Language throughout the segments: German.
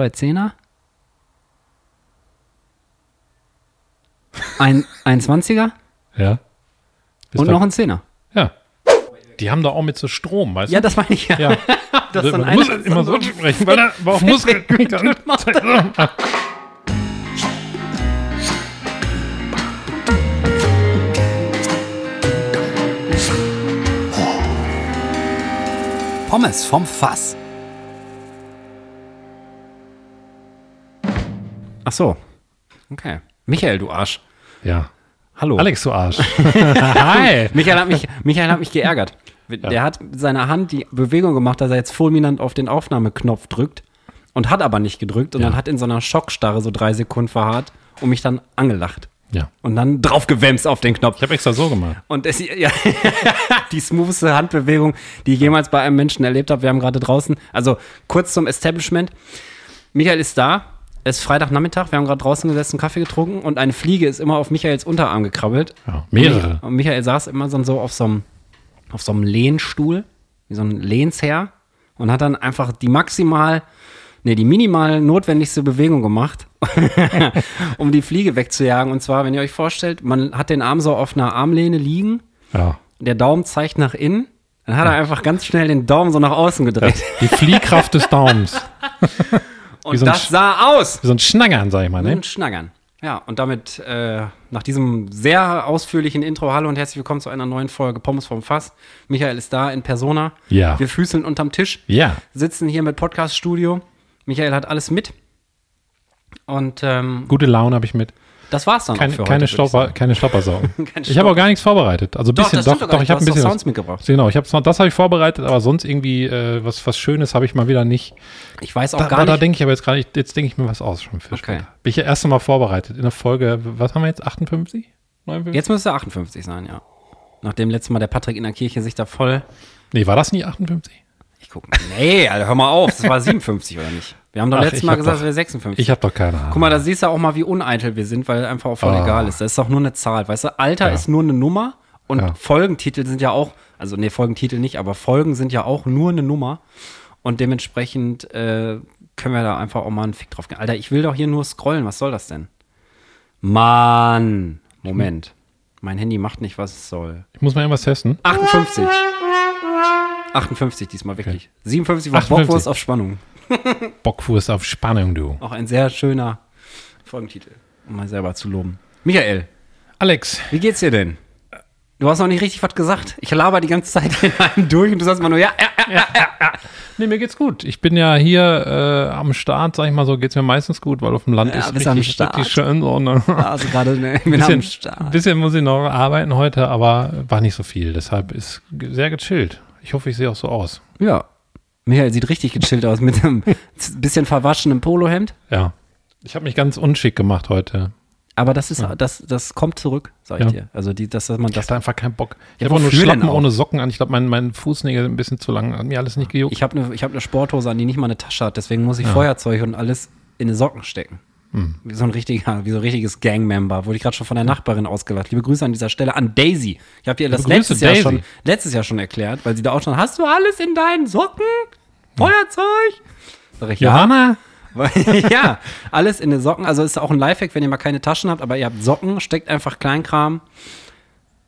zwei Zehner. Ein, ein 20er Ja. Bist und noch ein Zehner. Ja. Die haben da auch mit so Strom, weißt Ja, du? das meine ich ja. Ja. Das ist Man muss einer- immer so sprechen, weil er aber auch Muskeln Pommes vom Fass. Ach so. Okay. Michael, du Arsch. Ja. Hallo. Alex, du Arsch. Hi. Michael hat mich, Michael hat mich geärgert. Der hat mit seiner Hand die Bewegung gemacht, dass er jetzt fulminant auf den Aufnahmeknopf drückt und hat aber nicht gedrückt und Ja. dann hat in so einer Schockstarre so drei Sekunden verharrt und mich dann angelacht. Ja. Und dann draufgewämst auf den Knopf. Ich habe extra so gemacht. Und es, ja, die smoothste Handbewegung, die ich jemals bei einem Menschen erlebt habe. Wir haben gerade draußen, also kurz zum Establishment. Michael ist da. Es ist Freitagnachmittag. Wir haben gerade draußen gesessen, Kaffee getrunken und eine Fliege ist immer auf Michaels Unterarm gekrabbelt. Ja, mehrere. Und Michael saß immer so, auf so einem, auf so einem Lehnstuhl, wie so ein Lehnsherr und hat dann einfach die maximal, nee, die minimal notwendigste Bewegung gemacht, um die Fliege wegzujagen. Und zwar, wenn ihr euch vorstellt, man hat den Arm so auf einer Armlehne liegen, Ja. der Daumen zeigt nach innen, dann hat er einfach ganz schnell den Daumen so nach außen gedreht. Die Fliehkraft des Daumens. Und so ein das sah aus. Wie so ein Schnaggern, sag ich mal, ne? Und Schnaggern. Ja, und damit äh, nach diesem sehr ausführlichen Intro, hallo und herzlich willkommen zu einer neuen Folge Pommes vom Fass. Michael ist da in Persona. Ja. Wir füßeln unterm Tisch, Ja. sitzen hier mit Podcast-Studio. Michael hat alles mit. Und ähm, Gute Laune habe ich mit. Das war's dann Keine, auch für keine, heute. sagen. keine Stoppersaugen. Keine ich habe auch gar nichts vorbereitet. Also ein Doch, bisschen, doch, doch, doch ich habe ein bisschen doch was, Sounds mitgebracht. Genau, ich habe das habe ich vorbereitet, aber sonst irgendwie äh, was was Schönes habe ich mal wieder nicht. Ich weiß auch Da, gar da nicht. denke ich aber jetzt gerade, jetzt denke ich mir was aus schon für Okay. später. Bin ich ja erst einmal vorbereitet in der Folge, was haben wir jetzt 58? 59? Jetzt müsste er 58 sein, ja. Nachdem letztes Mal der Patrick in der Kirche sich da voll. Nee, war das nie 58? Ich guck mal. Nee, Alter, hör mal auf. Das war 57 oder nicht? Wir haben doch Ach, letztes Mal gesagt, doch- es wäre 56. Ich habe doch keine Ahnung. Guck mal, da siehst du auch mal, wie uneitel wir sind, weil einfach auch voll Ah. egal ist. Das ist doch nur eine Zahl. Weißt du, Alter Ja. ist nur eine Nummer und Ja. Folgentitel sind ja auch, also nee, Folgentitel nicht, aber Folgen sind ja auch nur eine Nummer. Und dementsprechend äh, können wir da einfach auch mal einen Fick drauf gehen. Alter, ich will doch hier nur scrollen. Was soll das denn? Mann. Moment. Mein Handy macht nicht, was es soll. ich muss mal irgendwas testen. 58. 58 diesmal wirklich. 57 war 58. Bockwurst auf Spannung. Bockwurst auf Spannung, du. Auch ein sehr schöner Folgentitel, um mal selber zu loben. Michael, Alex, wie geht's dir denn? Du hast noch nicht richtig was gesagt. Ich laber die ganze Zeit in einem durch und du sagst mal nur, ja, ja, ja. nee, mir geht's gut. Ich bin ja hier äh, am Start, sag ich mal so, geht's mir meistens gut, weil auf dem Land Ja, ist richtig, richtig schön so. Ne? Also gerade ne, ich bin bisschen, am Start. bisschen muss ich noch arbeiten heute, aber war nicht so viel. Deshalb ist sehr gechillt. Ich hoffe, ich sehe auch so aus. Ja. Michael sieht richtig gechillt aus mit einem bisschen verwaschenem Polohemd. Ja. Ich habe mich ganz unschick gemacht heute. Aber das ist, das, das kommt zurück, sag ich Ja. dir. Also die, dass man Ich das hatte einfach keinen Bock. Ich Ja, habe auch nur Schlappen ohne Socken an. Ich glaube, mein, mein Fußnägel ein bisschen zu lang. Hat mir alles nicht gejuckt. Ich habe eine hab ne Sporthose an, die nicht mal eine Tasche hat. Deswegen muss ich Feuerzeug und alles in eine Socken stecken. Hm. Wie so ein richtiger, wie so ein richtiges Gangmember. Wurde ich gerade schon von der Nachbarin ausgelacht. Liebe Grüße an dieser Stelle an Daisy. Ich habe dir das Grüße, letztes Jahr, Daisy. schon, letztes Jahr schon erklärt, weil sie da auch schon, hast du alles in deinen Socken? Feuerzeug? Sag ich, ja. Ja, alles in den Socken. Also ist auch ein Lifehack, wenn ihr mal keine Taschen habt, aber ihr habt Socken, steckt einfach Kleinkram,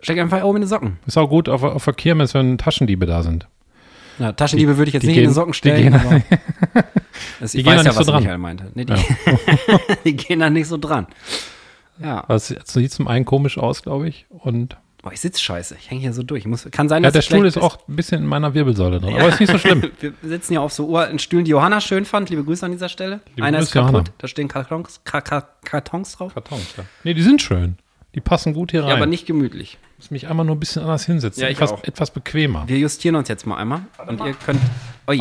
steckt einfach oben in die Socken. Ist auch gut auf, auf der Kirmes, wenn Taschendiebe da sind. Ja, Taschendiebe würde ich jetzt die nicht in gehen- den Socken die stellen. gehen- aber das, die ich gehen weiß da ja, nicht was so dran. Michael meinte. Nee, die, die gehen da nicht so dran. Ja. Das sieht zum einen komisch aus, glaube ich. Und Boah, ich sitze scheiße. Ich hänge hier so durch. Ich muss, kann sein, ja, dass der Stuhl ist auch ein bisschen in meiner Wirbelsäule drin. Aber ist nicht so schlimm. Wir sitzen hier auf so uralten Stühlen, die Johanna schön fand. Liebe Grüße an dieser Stelle. Liebe Einer Grüße, ist kaputt. Johanna. Da stehen Kartons, Ka Ka Kartons drauf. Kartons, ja. Nee, die sind schön. Die passen gut hier rein. Ja, aber nicht gemütlich. muss mich einmal nur ein bisschen anders hinsetzen. Ja, ich etwas, auch. etwas bequemer. Wir justieren uns jetzt mal einmal. Und ihr könnt. Ui.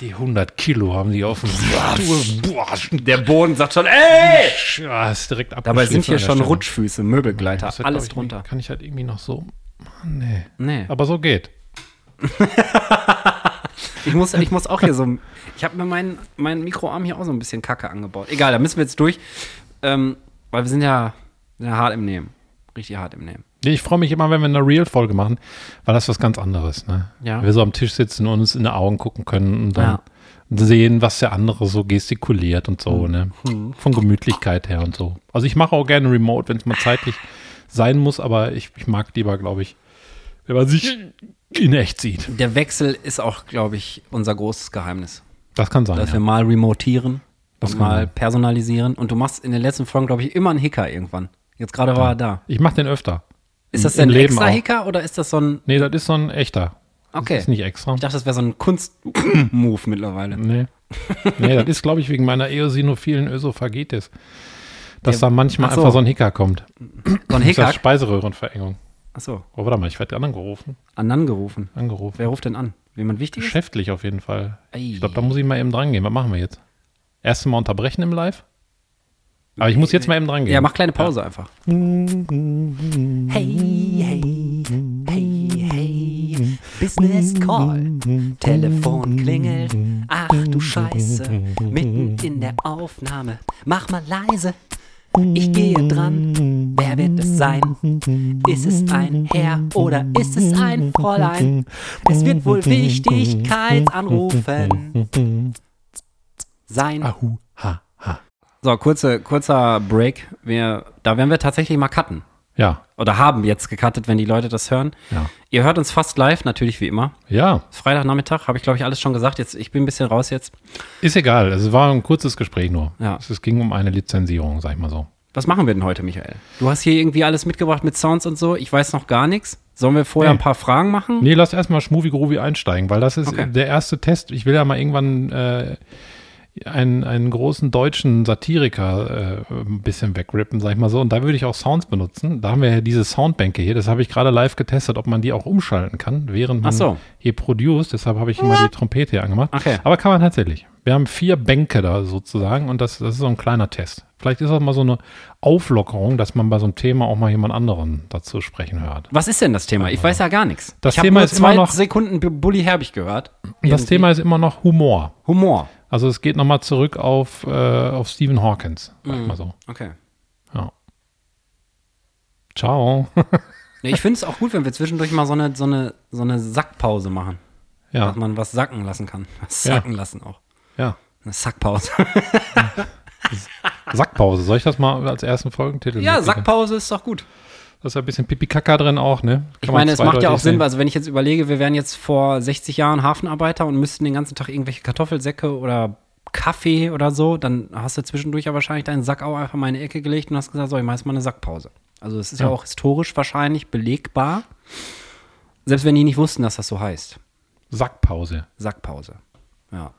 Die 100 Kilo haben die auf dem Stuhl. Boah, Der Boden sagt schon, ey! ja, ist direkt Dabei sind hier schon Stelle. Rutschfüße, Möbelgleiter, Das wird, alles ich, drunter. Kann ich halt irgendwie noch so. Mann, nee. Nee. Aber so geht. Ich muss, ich muss auch hier so. Ich habe mir meinen mein Mikroarm hier auch so ein bisschen kacke angebaut. Egal, da müssen wir jetzt durch. Ähm, weil wir ja, sind ja hart im Nehmen. Richtig hart im Nehmen. Ich freue mich immer, wenn wir eine Real-Folge machen, weil das was ganz anderes. Ne? Ja. Wir so am Tisch sitzen und uns in die Augen gucken können und dann Ja. sehen, was der andere so gestikuliert und so, ne? Von Gemütlichkeit her und so. Also ich mache auch gerne Remote, wenn es mal zeitlich sein muss, aber ich, ich mag lieber, glaube ich, wenn man sich in echt sieht. Der Wechsel ist auch, glaube ich, unser großes Geheimnis. Das kann sein. Dass Ja. wir mal remotieren Das mal sein. personalisieren. Und du machst in den letzten Folgen, glaube ich, immer einen Hicker irgendwann. Jetzt gerade war er da. Ich mache den öfter. Ist das denn ein Leben extra auch. Hicker oder ist das so ein. Nee, das ist so ein echter. Okay. Das ist nicht extra. Ich dachte, das wäre so ein Kunst-Move mittlerweile. Nee. nee, das ist, glaube ich, wegen meiner eosinophilen Ösophagitis. Dass Ja, da manchmal ach so. einfach so ein Hicker kommt. So ein Das ist das Hicker. Speiseröhrenverengung. Achso, Oh, warte mal, ich werde angerufen. angerufen. Angerufen. Wer ruft denn an? Jemand wichtig ist? Geschäftlich auf jeden Fall. Ei. Ich glaube, da muss ich mal eben dran gehen. Was machen wir jetzt? Erst mal unterbrechen im Live? Aber ich muss jetzt mal eben dran gehen. Ja, mach kleine Pause einfach. Hey, hey, hey, hey, Business Call. Telefon klingelt. Ach du Scheiße, mitten in der Aufnahme. Mach mal leise. Ich gehe dran. Wer wird es sein? Ist es ein Herr oder ist es ein Fräulein? Es wird wohl Wichtigkeitsanrufen sein. Ahu. So, kurze, kurzer Break. Wir, da werden wir tatsächlich mal cutten. Ja, Oder haben jetzt gecuttet, wenn die Leute das hören. ja. Ihr hört uns fast live, natürlich wie immer. Ja, Freitagnachmittag, habe ich glaube ich alles schon gesagt. Jetzt, ich bin ein bisschen raus jetzt. ist egal. Es war ein kurzes Gespräch nur. Ja. Es, es ging um eine Lizenzierung, sag ich mal so. Was machen wir denn heute, Michael? Du hast hier irgendwie alles mitgebracht mit Sounds und so. Ich weiß noch gar nichts. Sollen wir vorher Nee. ein paar Fragen machen? Nee, lass erstmal Schmovie Groovy einsteigen, weil das ist Okay. der erste Test. Ich will ja mal irgendwann äh, einen, einen großen deutschen Satiriker äh, ein bisschen wegrippen, sag ich mal so. Und da würde ich auch Sounds benutzen. Da haben wir ja diese Soundbänke hier. Das habe ich gerade live getestet, ob man die auch umschalten kann, während man so. hier produziert. Deshalb habe ich immer die Trompete hier angemacht. Okay. Aber kann man tatsächlich. Wir haben vier Bänke da sozusagen und das, das ist so ein kleiner Test. Vielleicht ist das mal so eine Auflockerung, dass man bei so einem Thema auch mal jemand anderen dazu sprechen hört. Was ist denn das Thema? Ich weiß ja gar nichts. Das ich Thema nur ist immer zwei noch- Sekunden Bully Herbig gehört. Das Irgendwie. Thema ist immer noch Humor. Humor. Also es geht nochmal zurück auf, äh, auf Stephen Hawkins, sag Mhm. ich mal so. Okay. Ja. Ciao. Nee, ich finde es auch gut, wenn wir zwischendurch mal so eine, so eine, so eine Sackpause machen. ja, Dass man was sacken lassen kann. Was Ja. sacken lassen auch. ja. Eine Sackpause. Sackpause. Soll ich das mal als ersten Folgentitel ja, mitnehmen? Sackpause ist doch gut. Da ist ja ein bisschen Pipi-Kaka drin auch, ne? Ich Kann man meine, es macht ja auch Sinn, sehen. also wenn ich jetzt überlege, wir wären jetzt vor 60 Jahren Hafenarbeiter und müssten den ganzen Tag irgendwelche Kartoffelsäcke oder Kaffee oder so, dann hast du zwischendurch ja wahrscheinlich deinen Sack auch einfach mal in die Ecke gelegt und hast gesagt, so, ich mache jetzt mal eine Sackpause. Also es ist ja. Ja. auch historisch wahrscheinlich belegbar, selbst wenn die nicht wussten, dass das so heißt. Sackpause. Sackpause. Ja.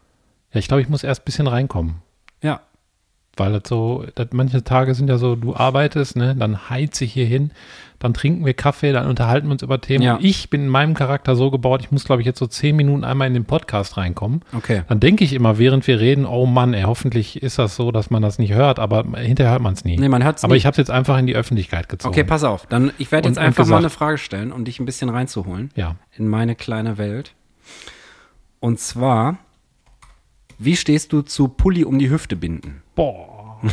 Ja, ich glaube, ich muss erst ein bisschen reinkommen. Ja. Weil das so, das, manche Tage sind ja so, du arbeitest, ne, dann heiz ich hier hin, dann trinken wir Kaffee, dann unterhalten wir uns über Themen. Ja. Und ich bin in meinem Charakter so gebaut, ich muss, glaube ich, jetzt so zehn Minuten einmal in den Podcast reinkommen. Okay. Dann denke ich immer, während wir reden, oh Mann, ey, hoffentlich ist das so, dass man das nicht hört, aber hinterher hört man es nie. Nee, man hört's aber nicht. ich habe es jetzt einfach in die Öffentlichkeit gezogen. Okay, pass auf. Dann, ich werde Und- jetzt und einfach mal gesagt- eine Frage stellen, um dich ein bisschen reinzuholen. Ja. in meine kleine Welt. Und zwar, wie stehst du zu Pulli um die Hüfte binden? Boah.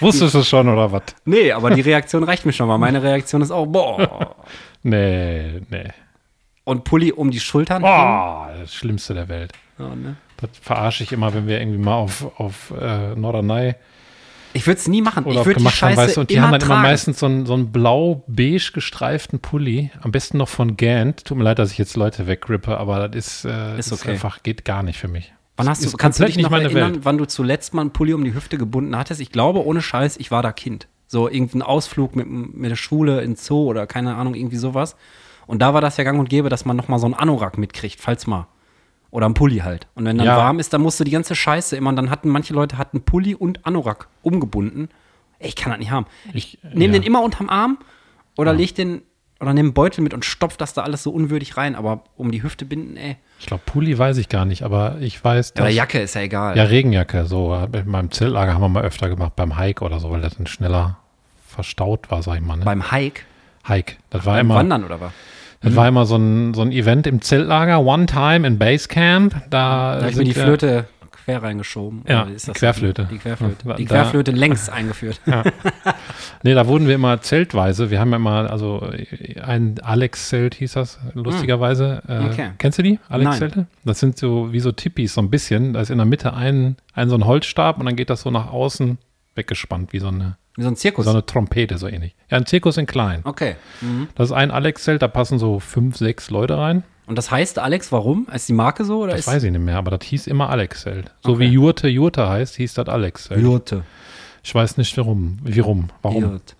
Wusstest du es schon oder was? Nee, aber die Reaktion reicht mir schon mal. Meine Reaktion ist auch, boah. Nee, nee. Und Pulli um die Schultern? Boah, das Schlimmste der Welt. Ja, ne? Das verarsche ich immer, wenn wir irgendwie mal auf, auf äh, Norderney Ich würde es nie machen. oder ich würde die gemacht haben, Scheiße weißt du, und die haben dann tragen. immer meistens so einen, so einen blau-beige gestreiften Pulli, am besten noch von Gant. Tut mir leid, dass ich jetzt Leute wegrippe, aber das ist, äh, Ist okay. einfach, geht gar nicht für mich. Wann hast du, ist kannst du dich nicht noch erinnern, Welt. wann du zuletzt mal einen Pulli um die Hüfte gebunden hattest? Ich glaube, ohne Scheiß, ich war da Kind. So irgendein Ausflug mit, mit der Schule in Zoo oder keine Ahnung, irgendwie sowas. Und da war das ja gang und gäbe, dass man noch mal so einen Anorak mitkriegt, falls mal. Oder einen Pulli halt. Und wenn dann Ja. warm ist, dann musst du die ganze Scheiße immer. Und dann hatten manche Leute hatten Pulli und Anorak umgebunden. Ey, ich kann das nicht haben. Ich, Ich- nehme ja. den immer unterm Arm oder leg den oder nehme einen Beutel mit und stopf das da alles so unwürdig rein. Aber um die Hüfte binden, ey. Ich glaube, Pulli weiß ich gar nicht, aber ich weiß, Oder dass, Jacke ist ja egal. Ja, Regenjacke, so. In meinem Zeltlager haben wir mal öfter gemacht, beim Hike oder so, weil das dann schneller verstaut war, sag ich mal. Ne? Beim Hike, Hike. Das war beim immer, Wandern oder was? Das war immer so ein, so ein Event im Zeltlager, One Time in Basecamp. Da, Da ich mir die Flöte quer reingeschoben. Ja, Oder ist die das- Querflöte. Die Querflöte. Da- Die da- Querflöte längs eingeführt. Nee, da wurden wir immer zeltweise. Wir haben ja immer, also ein Alex-Zelt hieß das, lustigerweise. Äh, Hm. Okay. Kennst du die, Alex-Zelte? Das sind so wie so Tippis, so ein bisschen. Da ist in der Mitte ein, ein so ein Holzstab und dann geht das so nach außen weggespannt, wie so eine, Wie so ein Zirkus. so eine Trompete, so ähnlich. Ja, ein Zirkus in klein. okay. Mhm. Das ist ein Alex-Zelt, da passen so fünf, sechs Leute rein. Und das heißt, Alex, warum? Ist die Marke so? Oder Das ist weiß ich nicht mehr, aber das hieß immer Alex-Zelt. So Okay. wie Jurte Jurte heißt, hieß das Alex-Zelt. Jurte. Ich weiß nicht warum. Wie rum? Warum? Jurt.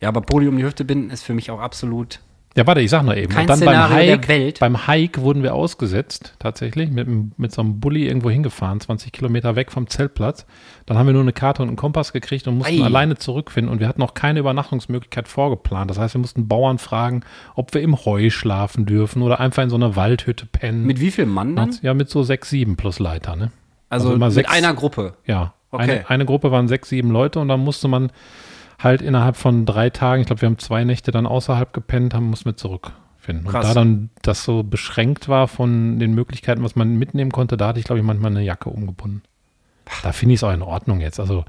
Ja, aber Poli um die Hüfte binden ist für mich auch absolut. Ja, warte, ich sag noch eben. Kein und dann beim Szenario der Hike, beim Hike wurden wir ausgesetzt, tatsächlich, mit, mit so einem Bulli irgendwo hingefahren, 20 Kilometer weg vom Zeltplatz. Dann haben wir nur eine Karte und einen Kompass gekriegt und mussten Ei. alleine zurückfinden. Und wir hatten noch keine Übernachtungsmöglichkeit vorgeplant. Das heißt, wir mussten Bauern fragen, ob wir im Heu schlafen dürfen oder einfach in so einer Waldhütte pennen. Mit wie viel Mann dann? ja, mit so sechs, sieben plus Leiter, ne? Also, also mit sechs- einer Gruppe. Ja, Okay. eine, eine Gruppe waren sechs, sieben Leute und dann musste man halt innerhalb von drei Tagen, ich glaube, wir haben zwei Nächte dann außerhalb gepennt, haben mussten wir zurückfinden. Krass. Und da dann das so beschränkt war von den Möglichkeiten, was man mitnehmen konnte, da hatte ich, glaube ich, manchmal eine Jacke umgebunden. Da finde ich es auch in Ordnung jetzt. Also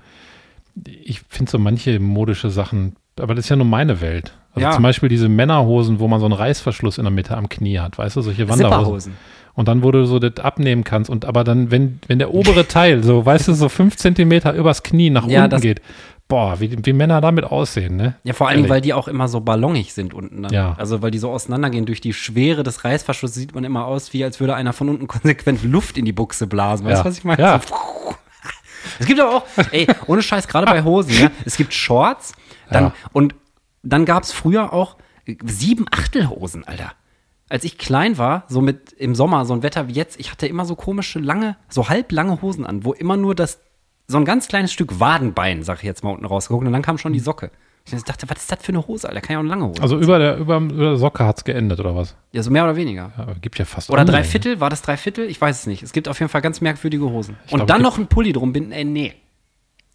ich finde so manche modische Sachen, aber das ist ja nur meine Welt. Also Ja. zum Beispiel diese Männerhosen, wo man so einen Reißverschluss in der Mitte am Knie hat, weißt du, solche Wanderhosen. Und dann, wo du so das abnehmen kannst und aber dann, wenn, wenn der obere Teil, so, weißt du, so fünf Zentimeter übers Knie nach Ja, unten geht, boah, wie, wie Männer damit aussehen, ne? Ja, vor allen Dingen, Ehrlich. weil die auch immer so ballongig sind unten dann. Ja. Also, weil die so auseinandergehen. Durch die Schwere des Reißverschlusses sieht man immer aus, wie als würde einer von unten konsequent Luft in die Buchse blasen. Weißt du, Ja. was ich meine? Ja. So, es gibt aber auch, ey, ohne Scheiß, gerade bei Hosen, ja, es gibt Shorts, dann, Ja. und dann gab es früher auch sieben Achtelhosen, Alter. Als ich klein war, so mit im Sommer, so ein Wetter wie jetzt, ich hatte immer so komische, lange, so halblange Hosen an, wo immer nur das, so ein ganz kleines Stück Wadenbein, sag ich jetzt mal, unten rausgeguckt und dann kam schon die Socke. Ich dachte, was ist das für eine Hose, Alter? Kann ja auch eine lange Hose. Also über der, über, über der Socke hat's geendet, oder was? ja, so mehr oder weniger. Ja, gibt ja fast Oder drei Viertel, war das drei Viertel? Ich weiß es nicht. Es gibt auf jeden Fall ganz merkwürdige Hosen. Ich und glaub, dann es noch ein Pulli drum binden, ey, nee.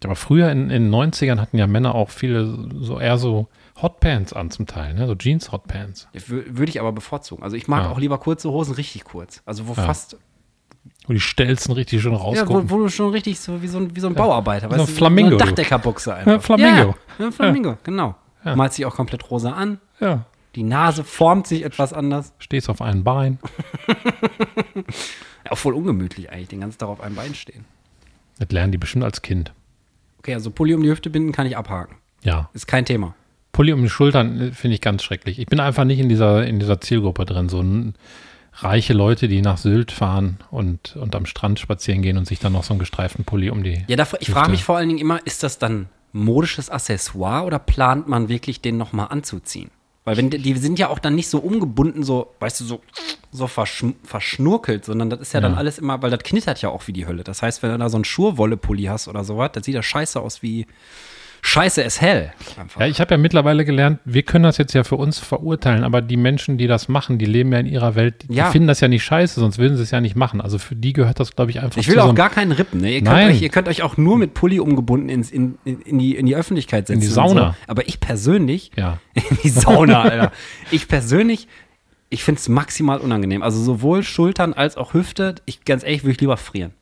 Aber früher in, in den 90ern hatten ja Männer auch viele so eher so Hotpants an zum Teil, ne? So Jeans-Hotpants. Wür- Würde ich aber bevorzugen. Also ich mag Ja. auch lieber kurze Hosen richtig kurz. Also wo Ja. fast, Wo die Stelzen richtig schön ja, rausgucken. wo, wo du schon richtig so wie so ein, wie so ein Bauarbeiter, so ein Flamingo, So eine Dachdeckerbuchse einfach. Ja, Flamingo. Ja, ja Flamingo, genau. Ja. Malt sich auch komplett rosa an. ja. Die Nase formt sich etwas anders. Stehst auf einem Bein. Ja, auch voll ungemütlich eigentlich, den ganzen Tag auf einem Bein stehen. Das lernen die bestimmt als Kind. Okay, also Pulli um die Hüfte binden kann ich abhaken. Ja. Ist kein Thema. Pulli um die Schultern äh, finde ich ganz schrecklich. Ich bin einfach nicht in dieser, in dieser Zielgruppe drin. So ein, reiche Leute, die nach Sylt fahren und, und am Strand spazieren gehen und sich dann noch so einen gestreiften Pulli um die. Ja, da, ich frage mich vor allen Dingen immer, ist das dann modisches Accessoire oder plant man wirklich, den nochmal anzuziehen? Weil wenn die, sind ja auch dann nicht so umgebunden, so, weißt du, so, so verschnurkelt, sondern das ist ja, dann Ja. alles immer, weil das knittert ja auch wie die Hölle. Das heißt, wenn du da so einen Schurwolle-Pulli hast oder sowas, das sieht ja scheiße aus wie Scheiße ist hell. Einfach. Ja, ich habe ja mittlerweile gelernt, wir können das jetzt ja für uns verurteilen, aber die Menschen, die das machen, die leben ja in ihrer Welt, die Ja. finden das ja nicht scheiße, sonst würden sie es ja nicht machen. Also für die gehört das, glaube ich, einfach Ich will auch gar keinen Rippen. Ne? Ihr, könnt Nein. euch, ihr könnt euch auch nur mit Pulli umgebunden ins, in, in, in, die, in die Öffentlichkeit setzen. die und Sauna. So. Aber ich persönlich, Ja. in die Sauna, Alter. Ich persönlich, ich finde es maximal unangenehm. Also sowohl Schultern als auch Hüfte. Ich ganz ehrlich, würde ich lieber frieren.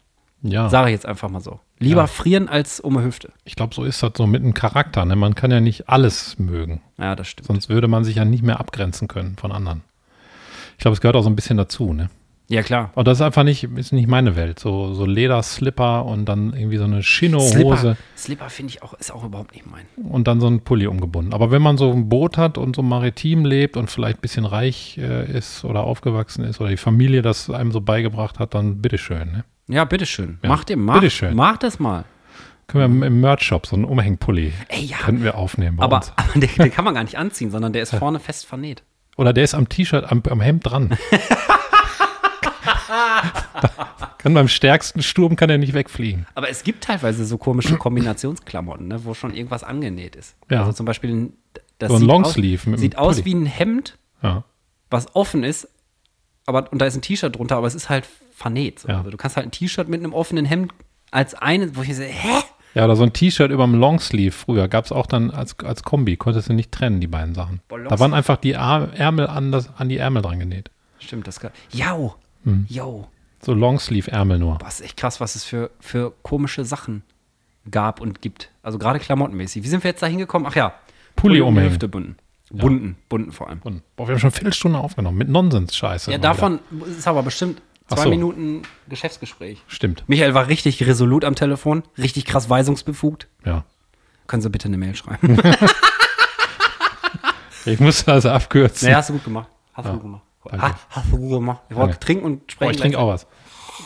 Ja, Sage ich jetzt einfach mal so. Lieber Ja. frieren als um die Hüfte. ich glaube, so ist das so mit dem Charakter. Ne? Man kann ja nicht alles mögen, Ja, das stimmt. sonst würde man sich ja nicht mehr abgrenzen können von anderen. Ich glaube, es gehört auch so ein bisschen dazu. Ne? Ja, klar. Und das ist einfach nicht, ist nicht meine Welt. So, so Lederslipper und dann irgendwie so eine Chino-Hose Slipper, Slipper finde ich auch, ist auch überhaupt nicht mein. und dann so ein Pulli umgebunden. Aber wenn man so ein Boot hat und so maritim lebt und vielleicht ein bisschen reich äh, ist oder aufgewachsen ist oder die Familie das einem so beigebracht hat, dann bitteschön. Ne? Ja, bitteschön. Ja. Mach dir, mach, Bitteschön. mach das mal. Können wir im, Merch-Shop so einen Umhängpulli Ey, ja. könnten wir aufnehmen bei Aber, uns. aber den, den kann man gar nicht anziehen, sondern der ist vorne fest vernäht. Oder der ist am T-Shirt, am, am Hemd dran. kann beim stärksten Sturm kann er nicht wegfliegen. Aber es gibt teilweise so komische Kombinationsklamotten, ne, wo schon irgendwas angenäht ist. Ja. Also zum Beispiel ein, das So ein sieht Longsleeve aus, sieht aus wie ein Hemd, Ja. was offen ist, aber und da ist ein T-Shirt drunter, aber es ist halt vernäht. So. Ja. Also du kannst halt ein T-Shirt mit einem offenen Hemd als eine, wo ich so, hä? Ja, oder so ein T-Shirt über dem Longsleeve früher gab es auch dann als, als Kombi. Konntest du nicht trennen, die beiden Sachen. Boah, Da waren einfach die Ar Ärmel an, das, an die Ärmel dran genäht. Stimmt, das kann. Jau, Hm. jau. So Longsleeve-Ärmel nur. Was echt krass, was es für, für komische Sachen gab und gibt. Also gerade klamottenmäßig. Wie sind wir jetzt da hingekommen? Ach ja. Pulli um. Hüfte bunden. Bunten, bunten vor allem. Und, boah, wir haben schon Viertelstunde aufgenommen mit Nonsens-Scheiße. Ja, mal wieder. davon ist aber bestimmt zwei so. Minuten Geschäftsgespräch. Stimmt, Michael war richtig resolut am Telefon, richtig krass weisungsbefugt. ja. Können Sie bitte eine Mail schreiben? Ich muss das abkürzen. nee, hast du gut gemacht. Hast du gut gemacht. Danke. Ha, hast du gut gemacht. Ich wollte trinken und sprechen. Boah, ich trinke auch was.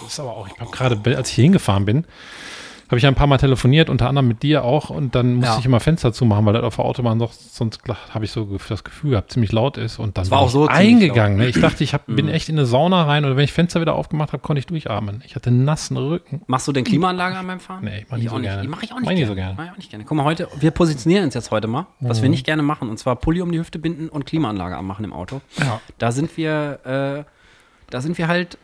Das ist aber auch, ich habe gerade, als ich hier hingefahren bin, habe ich ein paar Mal telefoniert, unter anderem mit dir auch, und dann musste Ja. ich immer Fenster zumachen, weil das auf der Autobahn doch, sonst habe ich so das Gefühl gehabt, ziemlich laut ist. Und dann war bin auch so eingegangen. Ne? Ich dachte, ich hab, Mhm. bin echt in eine Sauna rein und wenn ich Fenster wieder aufgemacht habe, konnte ich durchatmen. Ich hatte einen nassen Rücken. Machst du denn Klimaanlage an meinem Fahren? Nee, ich mach nicht so auch gerne. ich auch nicht Mach ich so gerne. Mach ich auch nicht gerne. Guck mal, heute, wir positionieren uns jetzt heute mal, was wir nicht gerne machen, und zwar Pulli um die Hüfte binden und Klimaanlage anmachen im Auto. Ja. Da sind wir, äh, da sind wir halt,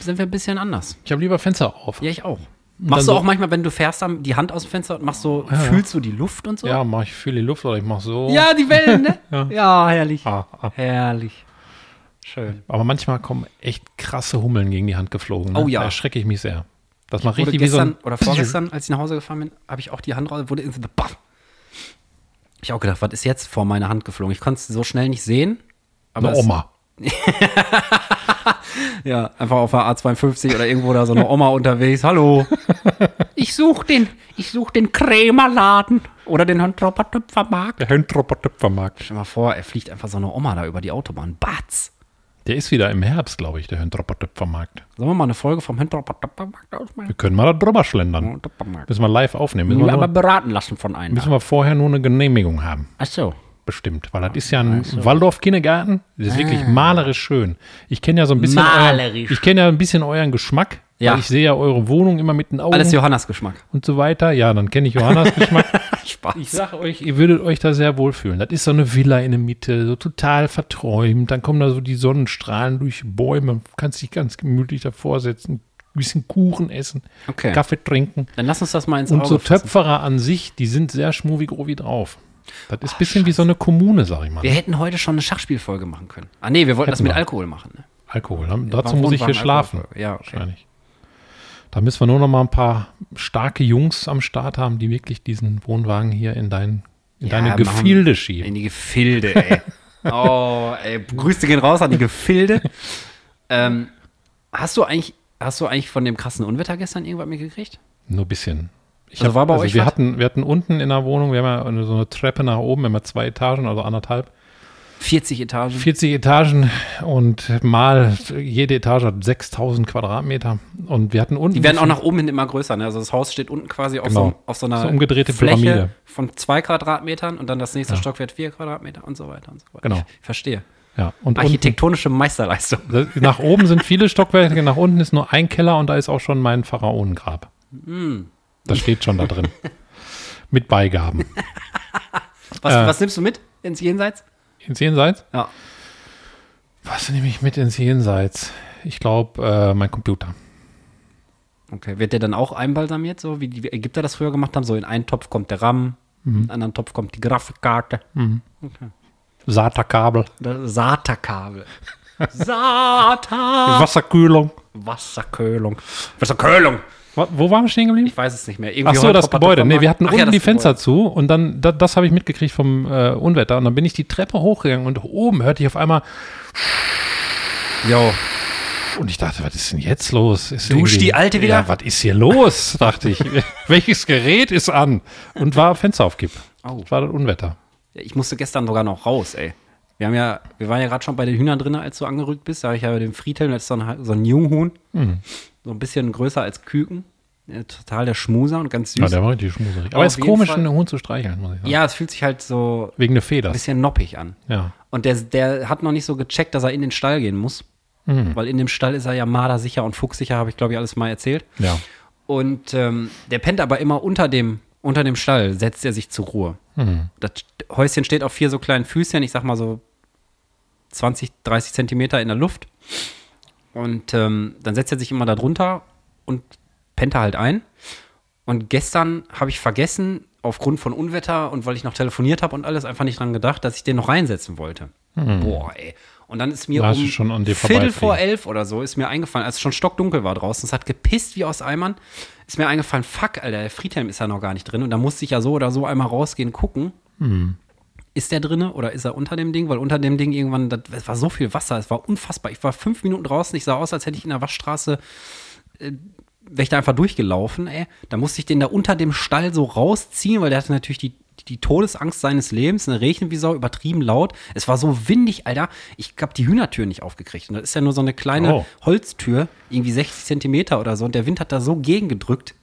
sind wir ein bisschen anders. Ich habe lieber Fenster auf. Ja, ich auch. Machst du so- auch manchmal, wenn du fährst, dann die Hand aus dem Fenster und machst so, Ja, fühlst du die Luft und so? Ja, mach ich fühle die Luft oder ich mache so. Ja, die Wellen, ne? Ja. ja. herrlich. Ah, ah. Herrlich. Schön. Aber manchmal kommen echt krasse Hummeln gegen die Hand geflogen. Ne? Oh ja. Da erschrecke ich mich sehr. Das macht richtig wie so gestern ein oder vorgestern, als ich nach Hause gefahren bin, habe ich auch die Hand raus, wurde in baff. Ich auch gedacht, was ist jetzt vor meine Hand geflogen? Ich konnte es so schnell nicht sehen. Aber eine Oma. Ja, einfach auf der A52 oder irgendwo da so eine Oma unterwegs. Hallo. Ich suche den, ich suche den Krämerladen oder den Hondroppertöpfermarkt. Der Höntropper-Töpfermarkt. Stell dir mal vor, er fliegt einfach so eine Oma da über die Autobahn. Batz. Der ist wieder im Herbst, glaube ich, der Höntropper-Töpfermarkt. Sollen wir mal eine Folge vom Hondroppertöpfermarkt ausmachen? Wir können mal da drüber schlendern. Töpfermarkt. Müssen wir live aufnehmen. Müssen wir, aber beraten lassen von einem. müssen wir vorher nur eine Genehmigung haben. Ach so. Bestimmt. Weil das ist ja ein Waldorf-Kindergarten. Das ist wirklich malerisch schön. Ich kenne ja so ein bisschen Malerisch. euren, ich kenne ja ein bisschen euren Geschmack. Ja. Ich sehe ja eure Wohnung immer mit den Augen Alles Johannas Geschmack. und so weiter. Ja, dann kenne ich Johannas Geschmack. Spaß. Ich sage euch, ihr würdet euch da sehr wohlfühlen. Das ist so eine Villa in der Mitte, so total verträumt. Dann kommen da so die Sonnenstrahlen durch Bäume. Kannst dich ganz gemütlich davor setzen, ein bisschen Kuchen essen, Okay. Kaffee trinken. Dann lass uns das mal ins Und Auge so fassen. Töpferer an sich, die sind sehr schmuwig grobi drauf. Das ist ein bisschen wie so eine Kommune, sag ich mal. Wir hätten heute schon eine Schachspielfolge machen können. Ah nee, wir wollten das Hätten mit wir. Alkohol machen. Ne? Alkohol. ne? Dazu muss ich hier schlafen. Ja, okay. Wahrscheinlich. Da müssen wir nur noch mal ein paar starke Jungs am Start haben, die wirklich diesen Wohnwagen hier in, dein, in Ja, deine Gefilde schieben. In die Gefilde, ey. oh, ey, Grüße gehen raus an die Gefilde. ähm, hast du eigentlich, hast du eigentlich von dem krassen Unwetter gestern irgendwas mitgekriegt? Nur ein bisschen. Ich Also hab- war bei euch wir was? hatten, wir hatten unten in der Wohnung, wir haben ja so eine Treppe nach oben, wir haben ja zwei Etagen, also anderthalb. 40 Etagen. 40 Etagen und mal jede Etage hat 6000 Quadratmeter. Und wir hatten unten. Die werden auch nach oben hin immer größer. Ne? Also das Haus steht unten quasi auf, Genau. so, auf so einer So umgedrehte Fläche Pyramide. von zwei Quadratmetern und dann das nächste Stockwerk vier Quadratmeter und so weiter und so weiter. Genau. Ich verstehe. Ja, und unten, Architektonische Meisterleistung. das- nach oben sind viele Stockwerke, nach unten ist nur ein Keller und da ist auch schon mein Pharaonengrab. Hm. Das steht schon da drin. Mit Beigaben. Was, Äh. was nimmst du mit ins Jenseits? Ins Jenseits? Ja. Was nehme ich mit ins Jenseits? Ich glaube, äh, mein Computer. Okay, wird der dann auch einbalsamiert, so wie die Ägypter das früher gemacht haben? So in einen Topf kommt der RAM, in einen anderen Topf kommt die Grafikkarte. SATA-Kabel. Das SATA-Kabel. SATA! Wasserkühlung. Wasserkühlung. Wasserkühlung! Wa- Wo waren wir stehen geblieben? Ich weiß es nicht mehr. Ach Irgendwie so, das Gebäude. Nee, wir hatten Ach unten ja, das die Fenster Gebäude. zu und dann, da, das habe ich mitgekriegt vom äh, Unwetter. Und dann bin ich die Treppe hochgegangen und oben hörte ich auf einmal, Jo. und ich dachte, was ist denn jetzt los? Ist Duscht die Alte wieder? Ja, was ist hier los? dachte ich. Welches Gerät ist an? Und war Fenster auf Kipp. Oh. Das war das Unwetter. Ich musste gestern sogar noch raus, ey. Wir haben ja, wir waren ja gerade schon bei den Hühnern drin, als du angerückt bist. Da habe ich ja den Friedhelm, das ist so ein, so ein Junghuhn. Mhm. So ein bisschen größer als Küken. Ja, total der Schmuser und ganz süß. Ja, der war richtig schmuserig. Auf Aber es ist komisch, Fall. einen Hund zu streicheln, muss ich sagen. ja, es fühlt sich halt so Wegen der ein Feders. bisschen noppig an. Ja. Und der, der hat noch nicht so gecheckt, dass er in den Stall gehen muss. Mhm. Weil in dem Stall ist er ja mardersicher und fuchssicher, habe ich glaube ich alles mal erzählt. Ja. Und ähm, der pennt aber immer unter dem, unter dem Stall, setzt er sich zur Ruhe. Mhm. Das Häuschen steht auf vier so kleinen Füßchen, ich sag mal so 20, 30 Zentimeter in der Luft. Und ähm, dann setzt er sich immer da drunter und pennt er halt ein. Und gestern habe ich vergessen, aufgrund von Unwetter und weil ich noch telefoniert habe und alles einfach nicht dran gedacht, dass ich den noch reinsetzen wollte. Boah, ey. Und dann ist mir Da um schon dir Viertel vor elf oder so ist mir eingefallen, als es schon stockdunkel war draußen, es hat gepisst wie aus Eimern, ist mir eingefallen, fuck, Alter, der Friedhelm ist ja noch gar nicht drin und da musste ich ja so oder so einmal rausgehen, gucken. Hm. Ist der drinne oder ist er unter dem Ding? Weil unter dem Ding irgendwann, das, war so viel Wasser, es war unfassbar. Ich war fünf Minuten draußen, ich sah aus, als hätte ich in der Waschstraße wäre ich da einfach durchgelaufen, ey. Da musste ich den da unter dem Stall so rausziehen, weil der hatte natürlich die, die Todesangst seines Lebens. Ne, regnet wie Sau, übertrieben laut. Es war so windig, Alter. Ich hab die Hühnertür nicht aufgekriegt. Und das ist ja nur so eine kleine Oh. Holztür, irgendwie 60 Zentimeter oder so. Und der Wind hat da so gegengedrückt.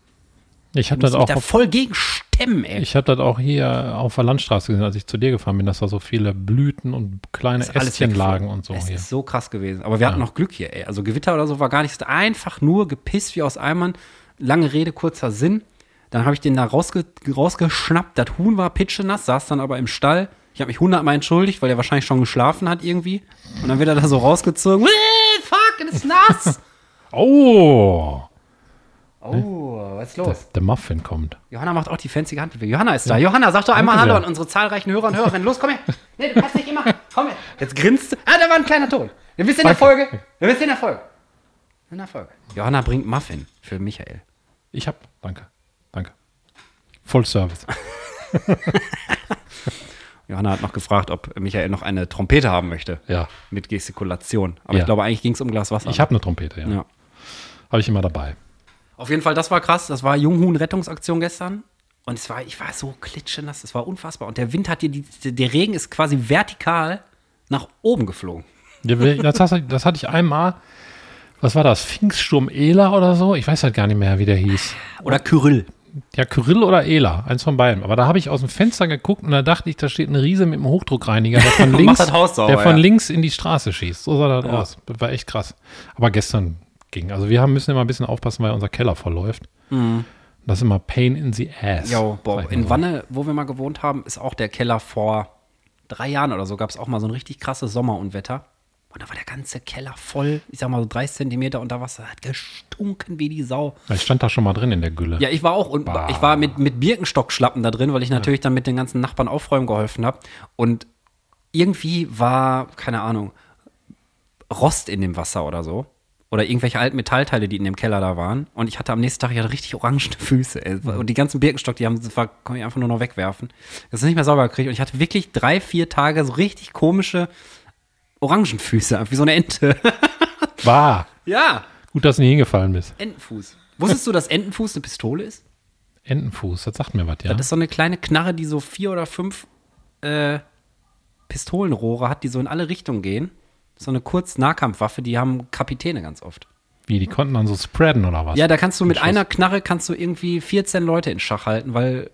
Ich habe das auch da voll gegen stemmen, ey. ich habe das auch hier auf der Landstraße gesehen, als ich zu dir gefahren bin, dass da so viele Blüten und kleine Ästchen lagen und so Es hier. ist so krass gewesen. Aber wir hatten Ja. noch Glück hier, ey. Also Gewitter oder so war gar nichts. Einfach nur gepisst wie aus Eimern. Lange Rede, kurzer Sinn. Dann habe ich den da rausge rausgeschnappt. Das Huhn war pitschenass, saß dann aber im Stall. Ich habe mich hundertmal entschuldigt, weil er wahrscheinlich schon geschlafen hat irgendwie. Und dann wird er da so rausgezogen. Äh, fuck, es ist nass. Oh, oh, was ist der, los? der Muffin kommt. Johanna macht auch die fancy Handbewegung. Johanna ist da. Johanna, sag doch einmal Danke Hallo sehr. an unsere zahlreichen Hörer und Hörerinnen. Los, komm her. Nee, du kannst nicht immer. Komm her. Jetzt grinst du. Ah, da war ein kleiner Ton. Wir bist in der Folge. Wir bist in der Folge. In der Folge. Johanna bringt Muffin für Michael. Ich hab, danke, danke. Full Service. Johanna hat noch gefragt, ob Michael noch eine Trompete haben möchte. Ja. Mit Gestikulation. Aber Ja. ich glaube, eigentlich ging es um Glas Wasser. Ich habe eine Trompete, ja. Ja. Habe ich immer dabei. Auf jeden Fall, das war krass. Das war Junghuhn-Rettungsaktion gestern. Und es war, ich war so klitschenass. Es war unfassbar. Und der Wind hat dir, die, der Regen ist quasi vertikal nach oben geflogen. Das, das hatte ich einmal. Was war das? Pfingststurm Ela oder so? Ich weiß halt gar nicht mehr, wie der hieß. Oder Kyrill. Ja, Kyrill oder Ela, eins von beiden. Aber da habe ich aus dem Fenster geguckt und da dachte ich, da steht ein Riese mit einem Hochdruckreiniger, der von links, sauber, der von ja. links in die Straße schießt. So sah das aus. Das war echt krass. Aber gestern ging. Also wir haben, müssen immer ein bisschen aufpassen, weil unser Keller verläuft. Das ist immer Pain in the Ass. Ja, Mhm. ich mal in so. Wanne, wo wir mal gewohnt haben, ist auch der Keller vor drei Jahren oder so, gab es auch mal so ein richtig krasses Sommerunwetter. Und da war der ganze Keller voll, ich sag mal so 30 Zentimeter unter Wasser, hat gestunken wie die Sau. Ich stand da schon mal drin in der Gülle. Ja, ich war auch und Bah. ich war mit, mit Birkenstockschlappen da drin, weil ich natürlich dann mit den ganzen Nachbarn aufräumen geholfen habe. Und irgendwie war, keine Ahnung, Rost in dem Wasser oder so. Oder irgendwelche alten Metallteile, die in dem Keller da waren. Und ich hatte am nächsten Tag, ich hatte richtig orangene Füße. Ey. Und die ganzen Birkenstock, die haben, war, konnte ich einfach nur noch wegwerfen. Das ist nicht mehr sauber gekriegt. Und ich hatte wirklich drei, vier Tage so richtig komische Orangenfüße, wie so eine Ente. War. ja, Gut, dass du nie hingefallen bist. Entenfuß. Wusstest du, dass Entenfuß eine Pistole ist? Entenfuß, das sagt mir was, ja. Das ist so eine kleine Knarre, die so vier oder fünf äh, Pistolenrohre hat, die so in alle Richtungen gehen. So eine Kurz-Nahkampfwaffe, die haben Kapitäne ganz oft. Wie, die konnten dann so spreaden oder was? Ja, da kannst du mit einer Knarre kannst du irgendwie 14 Leute in Schach halten, weil,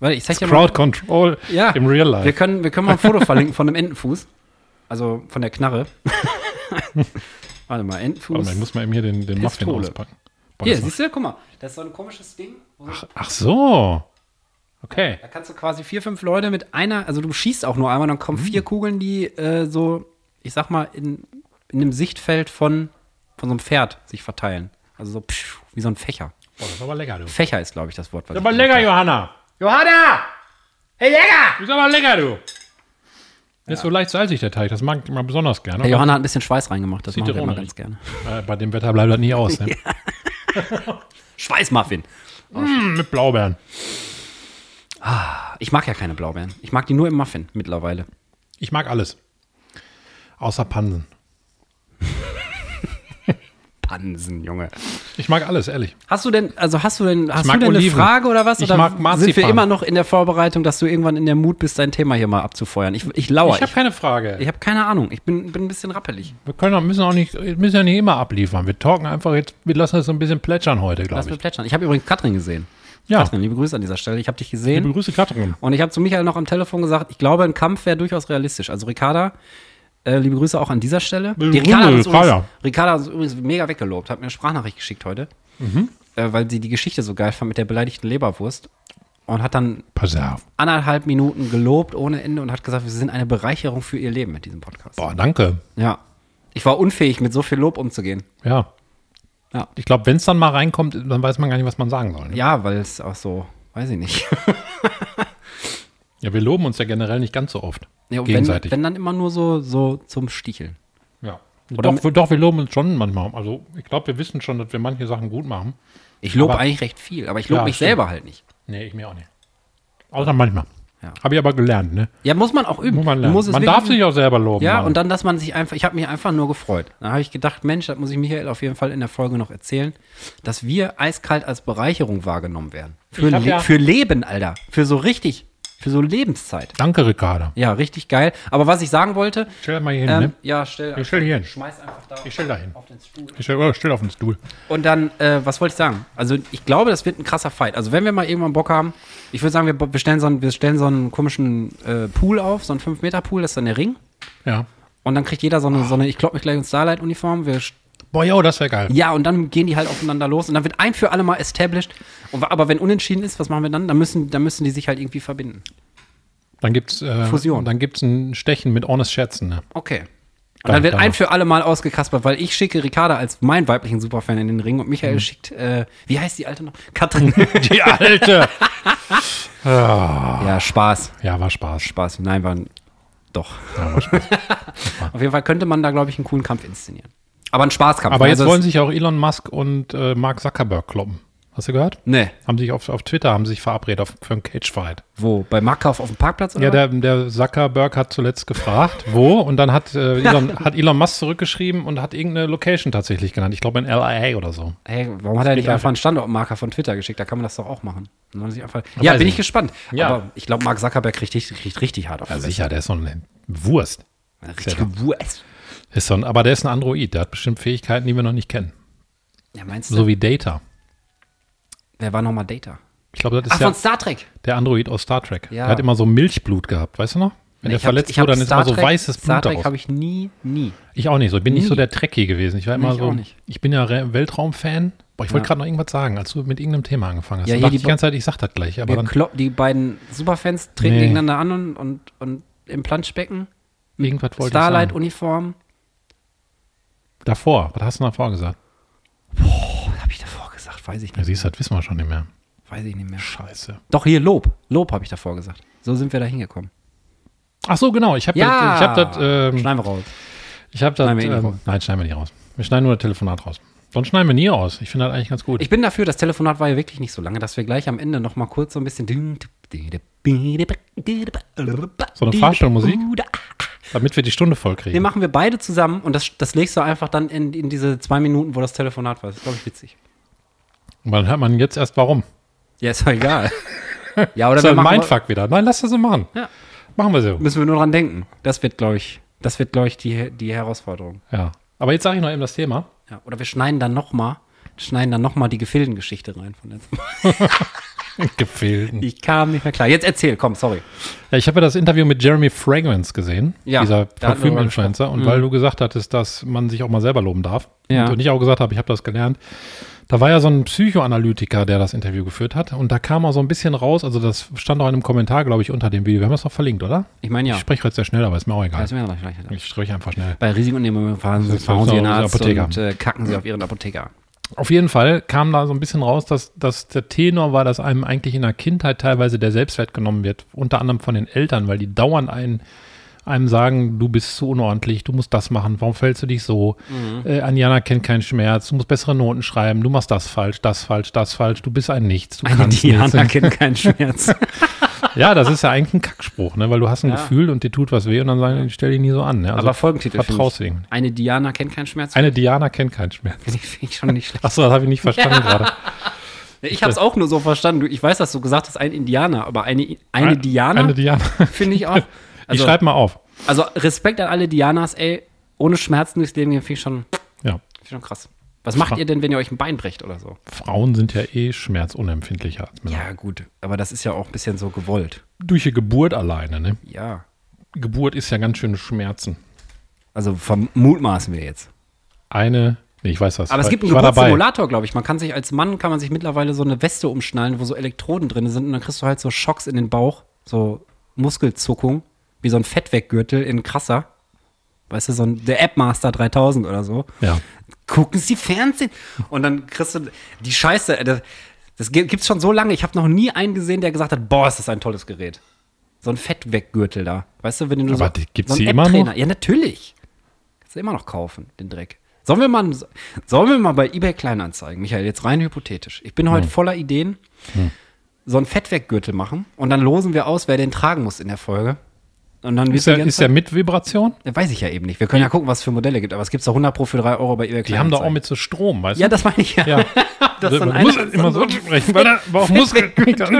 weil ich zeig dir Crowd Control ja, im Real Life. Wir können, wir können mal ein Foto verlinken von einem Entenfuß. Also von der Knarre. Warte mal, Entenfuß. Warte mal, ich muss mal eben hier den, den Muffin auspacken. Boah, Hier, das siehst du, guck mal. Das ist so ein komisches Ding. war- Ach so. Okay. Da kannst du quasi vier, fünf Leute mit einer, also du schießt auch nur einmal, dann kommen vier Kugeln, die äh, so, ich sag mal, in, in dem Sichtfeld von, von so einem Pferd sich verteilen. Also so psch, wie so ein Fächer. Boah, das ist aber lecker, du. Fächer ist, glaube ich, das Wort. Was aber ich lecker, gesagt Johanna. Johanna! Hey, lecker! Ist aber lecker, du. Der ist so leicht salzig, der Teig. Das mag ich immer besonders gerne. Hey, Johanna hat ein bisschen Schweiß reingemacht, das machen wir immer ganz gerne. Äh, bei dem Wetter bleibt das nie aus. Ne? Schweißmuffin. Mm, mit Blaubeeren. Ich mag ja keine Blaubeeren. Ich mag die nur im Muffin mittlerweile. Ich mag alles. Außer Pansen. Pansen, Junge. Ich mag alles, ehrlich. Hast du denn, also hast du denn, hast du denn Oliven. eine Frage oder was? Ich oder mag sind Marzipan. wir immer noch in der Vorbereitung, dass du irgendwann in der Mut bist, dein Thema hier mal abzufeuern? Ich, ich lauere. Ich habe keine Frage. Ich habe keine Ahnung. Ich bin, bin ein bisschen rappelig. Wir können auch, müssen auch nicht, müssen ja nicht immer abliefern. Wir talken einfach jetzt, wir lassen es so ein bisschen plätschern heute, Lass glaube ich. plätschern. Ich habe übrigens Katrin gesehen. Ja, Katrin, liebe Grüße an dieser Stelle. Ich habe dich liebe gesehen. Grüße, Katrin. Und ich habe zu Michael noch am Telefon gesagt, ich glaube, ein Kampf wäre durchaus realistisch. Also Ricarda, äh, liebe Grüße auch an dieser Stelle. Die Ricarda, hat uns Ricarda. übrigens, Ricarda hat uns übrigens mega weggelobt, hat mir eine Sprachnachricht geschickt heute, Mhm. äh, weil sie die Geschichte so geil fand mit der beleidigten Leberwurst. Und hat dann Pass auf. anderthalb Minuten gelobt ohne Ende und hat gesagt, wir sind eine Bereicherung für ihr Leben mit diesem Podcast. Boah, danke. Ja. Ich war unfähig, mit so viel Lob umzugehen. Ja. Ja. Ich glaube, wenn es dann mal reinkommt, dann weiß man gar nicht, was man sagen soll. Ne? Ja, weil es auch so, weiß ich nicht. Ja, wir loben uns ja generell nicht ganz so oft. Ja, und gegenseitig. Wenn, wenn dann immer nur so, so zum Sticheln. ja. Oder doch, wir- doch, wir loben uns schon manchmal. Also ich glaube, wir wissen schon, dass wir manche Sachen gut machen. Ich lobe eigentlich recht viel, aber ich lobe Ja, mich stimmt. selber halt nicht. Nee, ich mir auch nicht. Außer manchmal. Ja. Habe ich aber gelernt, ne? Ja, muss man auch üben. Muss man lernen. musst es man darf sich auch selber loben. Ja, Mann. und dann, dass man sich einfach, ich habe mich einfach nur gefreut. Da habe ich gedacht, Mensch, das muss ich Michael auf jeden Fall in der Folge noch erzählen, dass wir eiskalt als Bereicherung wahrgenommen werden. Für, Le ja- für Leben, Alter. Für so richtig, für so Lebenszeit. Danke, Ricardo. Ja, richtig geil. Aber was ich sagen wollte, Stell mal hier hin, ähm, ne? ja, stell, Ich stell hier hin. schmeiß einfach da Ich stell da hin. auf den Stuhl. Ich stell, oh, stell auf den Stuhl. Und dann, äh, was wollte ich sagen? Also ich glaube, das wird ein krasser Fight. Also wenn wir mal irgendwann Bock haben, ich würde sagen, wir, wir, stellen so einen, wir stellen so einen komischen äh, Pool auf, so einen 5-Meter-Pool, das ist dann der Ring. Ja. Und dann kriegt jeder so eine, so eine ich klopp mich gleich in Starlight-Uniform. Wir Boah, jo, das wäre geil. Ja, und dann gehen die halt aufeinander los und dann wird ein für alle Mal established. Und, aber wenn unentschieden ist, was machen wir dann? Dann müssen, dann müssen die sich halt irgendwie verbinden. Dann gibt's, äh, Fusion. Dann gibt's ein Stechen mit Honest Schätzen, ne? Okay. Und Dann- dann wird dann ein noch. für alle Mal ausgekaspert, weil ich schicke Ricarda als meinen weiblichen Superfan in den Ring und Michael schickt, äh, wie heißt die alte noch? Katrin. Die alte! ja, Spaß. ja, war Spaß. Spaß. Nein, war doch. Ja, war Spaß. Auf jeden Fall könnte man da, glaube ich, einen coolen Kampf inszenieren. Aber ein Spaßkampf. Aber jetzt Also wollen sich auch Elon Musk und äh, Mark Zuckerberg kloppen. Hast du gehört? Nee. Haben sich auf, auf Twitter haben sich verabredet auf, für einen Cage-Fight. Wo? Bei Marktkauf auf dem Parkplatz? Oder Ja, der, der Zuckerberg hat zuletzt gefragt, wo, und dann hat, äh, Elon, hat Elon Musk zurückgeschrieben und hat irgendeine Location tatsächlich genannt. Ich glaube in LIA oder so. Hey, warum hat er nicht einfach einen Standortmarker von Twitter geschickt? Da kann man das doch auch machen. Einfach ja, bin ich gespannt. Ja. Aber ich glaube, Mark Zuckerberg kriegt richtig, kriegt richtig hart auf Ja, sicher, der ist so eine Wurst. Richtige Wurst. Ist so ein, aber der ist ein Android, der hat bestimmt Fähigkeiten, die wir noch nicht kennen. Ja, meinst du? So wie Data. Wer war nochmal Data? Ich glaube, das Ach, ist ja von Star Trek. der Android aus Star Trek. Ja. Der hat immer so Milchblut gehabt, weißt du noch? Wenn der Ich hab- verletzt ich hab wurde, dann ist Star immer so Trek- weißes Star Blut Trek daraus. habe ich nie, nie. Ich auch nicht so. Ich bin nicht Nie. so der Trekkie gewesen. Ich war immer Nee, ich so. nicht. Ich bin ja Weltraumfan. Boah, ich wollte Ja. gerade noch irgendwas sagen, als du mit irgendeinem Thema angefangen hast. Ja, hier dachte die ich die ganze Zeit, ich sag das gleich. Aber dann klopp- die beiden Superfans treten Nee. gegeneinander an und, und, und im Planschbecken. irgendwas wollte ich. Starlight-Uniform. Davor. Was hast du davor gesagt? Was habe ich davor gesagt? Weiß ich Ja, nicht. siehst du, das wissen wir schon nicht mehr. Weiß ich nicht mehr. Scheiße. Doch, hier Lob. Lob habe ich davor gesagt. So sind wir da hingekommen. Ach so, genau. Ich habe Ja. das, ich hab das, ähm, Schneiden wir raus. ich hab das, Schneiden wir eh ähm, raus. nein, schneiden wir nicht raus. Wir schneiden nur das Telefonat raus. Sonst schneiden wir nie aus. Ich finde das eigentlich ganz gut. Ich bin dafür, das Telefonat war ja wirklich nicht so lange, dass wir gleich am Ende noch mal kurz so ein bisschen. So eine Fahrstuhlmusik? Damit wir die Stunde voll kriegen. Den machen wir beide zusammen und das, das legst du einfach dann in, in diese zwei Minuten, wo das Telefonat war. Das ist, glaube ich, witzig. Und dann hört man jetzt erst warum. Ja, ist doch egal. ja, oder Das ist wir ein machen, Mindfuck wieder. Nein, lass das so machen. Ja. Machen wir so. müssen wir nur dran denken. Das wird, glaube ich, das wird, glaube ich, die, die Herausforderung. Ja. Aber jetzt sage ich noch eben das Thema. Ja, oder wir schneiden dann noch mal, schneiden dann noch mal die Gefildengeschichte rein von letztem Mal. Gefilden. Ich kam nicht mehr klar. Jetzt erzähl, komm, sorry. Ja, ich habe ja das Interview mit Jeremy Fragrance gesehen, Ja, dieser Parfüm-Influencer. Und gesprochen. weil Mhm. du gesagt hattest, dass man sich auch mal selber loben darf, Ja. und ich auch gesagt habe, ich habe das gelernt, da war ja so ein Psychoanalytiker, der das Interview geführt hat. Und da kam auch so ein bisschen raus, also das stand auch in einem Kommentar, glaube ich, unter dem Video. Wir haben das noch verlinkt, oder? Ich meine ja. Ich spreche heute sehr schnell, aber ist mir auch Ja, egal. ist mir Ich spreche einfach schnell. Bei Risikenunternehmen fahren, fahren sie so Arzt Apotheker. und äh, kacken sie auf ihren Apotheker. Auf jeden Fall kam da so ein bisschen raus, dass, dass der Tenor war, dass einem eigentlich in der Kindheit teilweise der Selbstwert genommen wird, unter anderem von den Eltern, weil die dauernd einen, einem sagen, du bist zu unordentlich, du musst das machen, warum fällst du dich so? Äh, Anjana kennt keinen Schmerz, du musst bessere Noten schreiben, du machst das falsch, das falsch, das falsch, du bist ein Nichts, du Eine kannst Diana nichts. kennt keinen Schmerz. Ja, das ist ja eigentlich ein Kackspruch, ne? weil du hast ein Ja. Gefühl und dir tut was weh und dann sagen, die, stell dich nie so an. Ne? Also Aber Folgentitel vertraust ich. ihm. Eine Diana kennt keinen Schmerz. Eine Diana kennt keinen Schmerz. Finde ich, ich schon nicht schlecht. Achso, das habe ich nicht verstanden gerade. Ich habe es auch nur so verstanden. Ich weiß, dass du gesagt hast, ein Indianer, aber eine, eine Diana Eine Diana. finde ich auch. ich Also, schreibe mal auf. also Respekt an alle Dianas, ey. Ohne Schmerzen durchs Leben gehen, finde ich schon, Ja. finde ich schon krass. Was macht ihr denn, wenn ihr euch ein Bein brecht oder so? Frauen sind ja eh schmerzunempfindlicher als Männer. Ja, gut. Aber das ist ja auch ein bisschen so gewollt. Durch die Geburt alleine, ne? Ja. Geburt ist ja ganz schöne Schmerzen. Also vermutmaßen wir jetzt. Eine, nee, ich weiß das. Aber es gibt einen. Geburtssimulator, glaube ich. Man kann sich als Mann, kann man sich mittlerweile so eine Weste umschnallen, wo so Elektroden drin sind und dann kriegst du halt so Schocks in den Bauch, so Muskelzuckung, wie so ein Fettweggürtel in krasser. Weißt du, so ein, der Appmaster 3000 oder so. Ja. Gucken Sie Fernsehen. Und dann kriegst du die Scheiße, äh, das, Das gi- gibt's schon so lange. Ich habe noch nie einen gesehen, der gesagt hat, boah, ist das ein tolles Gerät. So ein Fettweggürtel da. Weißt du, wenn du Aber so, die- gibt's so die immer noch? Ja, natürlich. Kannst du immer noch kaufen, den Dreck. Sollen wir mal, sollen wir mal bei eBay Kleinanzeigen, Michael, jetzt rein hypothetisch. Ich bin Hm. heute voller Ideen. So einen Fettweggürtel machen und dann losen wir aus, wer den tragen muss in der Folge. Und dann Ist der, ist der mit Vibration? Weiß ich ja eben nicht. Wir können ja gucken, was es für Modelle gibt. Aber es gibt doch 100 Pro für 3 Euro bei eBay Die haben doch auch mit so Strom, weißt Ja, du? das meine ich ja. Ja. Das ist dann Man muss einer- immer so sprechen, weil er aber auch Muskeln. Das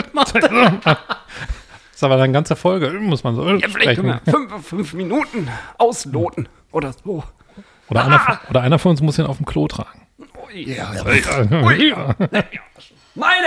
ist aber eine ganze Folge, muss man so Ja, vielleicht sprechen. fünf, fünf Minuten ausloten oder so. Oder einer, oder einer von uns muss ihn auf dem Klo tragen. Meine!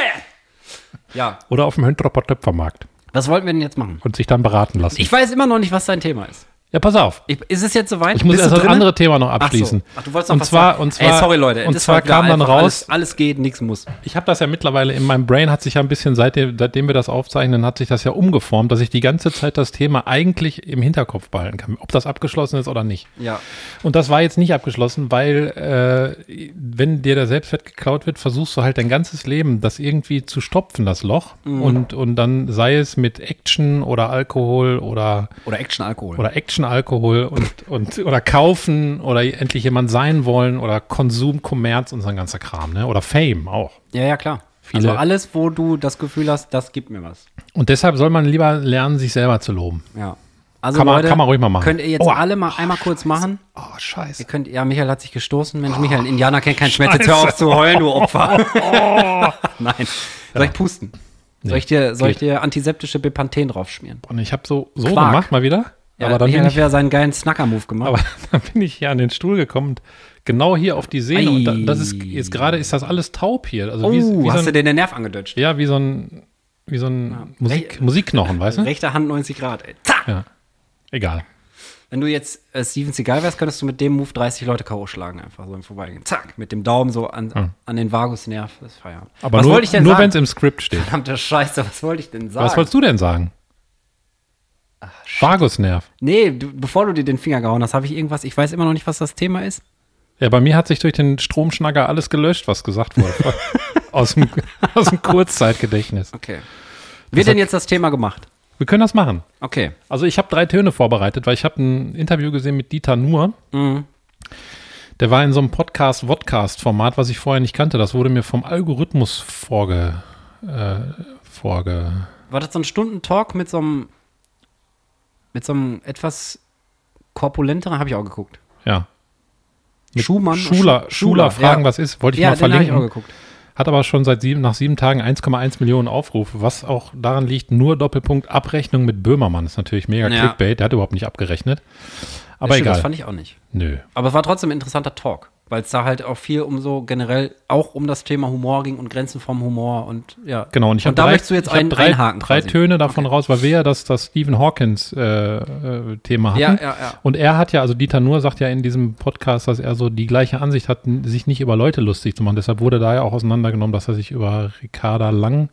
Ja, Oder auf dem Höntroper Töpfermarkt was wollten wir denn jetzt machen? und sich dann beraten lassen. Ich weiß immer noch nicht, was dein Thema ist. Ja, pass auf. Ich, ist es jetzt soweit? Ich muss erst das andere Thema noch Ach so. abschließen. Ach, du wolltest noch und was zwar, sagen. und zwar, Ey, sorry, Leute. Und zwar kam dann raus, Alles, alles geht, nichts muss. ich habe das ja mittlerweile in meinem Brain, hat sich ja ein bisschen, seitdem, seitdem wir das aufzeichnen, hat sich das ja umgeformt, dass ich die ganze Zeit das Thema eigentlich im Hinterkopf behalten kann, ob das abgeschlossen ist oder nicht. Ja. Und das war jetzt nicht abgeschlossen, weil äh, wenn dir der Selbstwert geklaut wird, versuchst du halt dein ganzes Leben, das irgendwie zu stopfen, das Loch. Mhm. Und, und dann sei es mit Action oder Alkohol oder, Oder Action-Alkohol. oder Action-Alkohol und, und oder kaufen oder endlich jemand sein wollen oder Konsum, Kommerz und so ein ganzer Kram, ne? Oder Fame auch. Ja, ja, klar. Viele- also alles, wo du das Gefühl hast, das gibt mir was. Und deshalb soll man lieber lernen, sich selber zu loben. Ja. Also Kann man- Leute, kann man ruhig mal machen. Könnt ihr jetzt Aua. alle mal einmal kurz machen? Oh, scheiße. Ihr könnt, ja, Michael hat sich gestoßen. Mensch, Michael, ein Indianer kennt keinen Schmerz. Jetzt hör auf zu heulen, du Opfer. Nein. Soll ich pusten? Soll ich dir, soll ich dir antiseptische Bepanthen draufschmieren? Und ich habe so, so Quark. gemacht mal wieder. Ja, aber dann Michael bin hat ich wieder seinen geilen Snacker-Move gemacht. Aber dann bin ich hier an den Stuhl gekommen und genau hier auf die Sehne. Und da, das ist jetzt gerade ist das alles taub hier. Also oh, wie, wie hast so du ein, dir den Nerv angedutscht? ja, wie so ein, wie so ein Musik, Rech- Musikknochen, weißt du? Rechte Hand 90 Grad, ey. Zack! Ja. Egal. Wenn du jetzt äh, Steven Seagal wärst, könntest du mit dem Move 30 Leute K.O. schlagen, einfach so im Vorbeigehen. Zack, mit dem Daumen so an, an den Vagusnerv. Das ist Feierabend. Aber was nur, denn nur wenn es im Skript steht. Verdammte Scheiße, was wollte ich denn sagen? Was wolltest du denn sagen? Vagusnerv. nee, du, bevor du dir den Finger gehauen hast, habe ich irgendwas, ich weiß immer noch nicht, was das Thema ist. Ja, bei mir hat sich durch den Stromschnacker alles gelöscht, was gesagt wurde. aus, dem, aus dem Kurzzeitgedächtnis. Okay. Wird denn jetzt das Thema gemacht? Wir können das machen. Okay. Also ich habe drei Töne vorbereitet, weil ich habe ein Interview gesehen mit Dieter Nuhr. Mhm. Der war in so einem Podcast-Vodcast-Format, was ich vorher nicht kannte. Das wurde mir vom Algorithmus vorge, äh, vorge. War das so ein Stundentalk mit so einem, mit so einem etwas korpulenteren, habe ich auch geguckt. Ja. Mit Schumann. Schuler, Schu- Schuler fragen, ja. was ist, wollte ich Ja, mal habe ich auch verlinken. geguckt. Hat aber schon seit sieben, nach sieben Tagen 1,1 Millionen Aufrufe, was auch daran liegt, nur Doppelpunkt Abrechnung mit Böhmermann. ist natürlich mega Ja. Clickbait, der hat überhaupt nicht abgerechnet. Aber Das stimmt, Das egal. fand ich auch nicht. Nö. Aber es war trotzdem ein interessanter Talk, weil es da halt auch viel um so generell auch um das Thema Humor ging und Grenzen vom Humor und ja. Genau, und ich habe da drei, möchtest du jetzt ich hab ein, drei, einhaken. drei quasi. Töne davon raus, weil wir ja das, das Stephen Hawkins äh, äh, Thema hatten. Ja, ja, ja. Und er hat ja, also Dieter Nuhr sagt ja in diesem Podcast, dass er so die gleiche Ansicht hat, sich nicht über Leute lustig zu machen. Deshalb wurde da ja auch auseinandergenommen, dass er sich über Ricarda Lang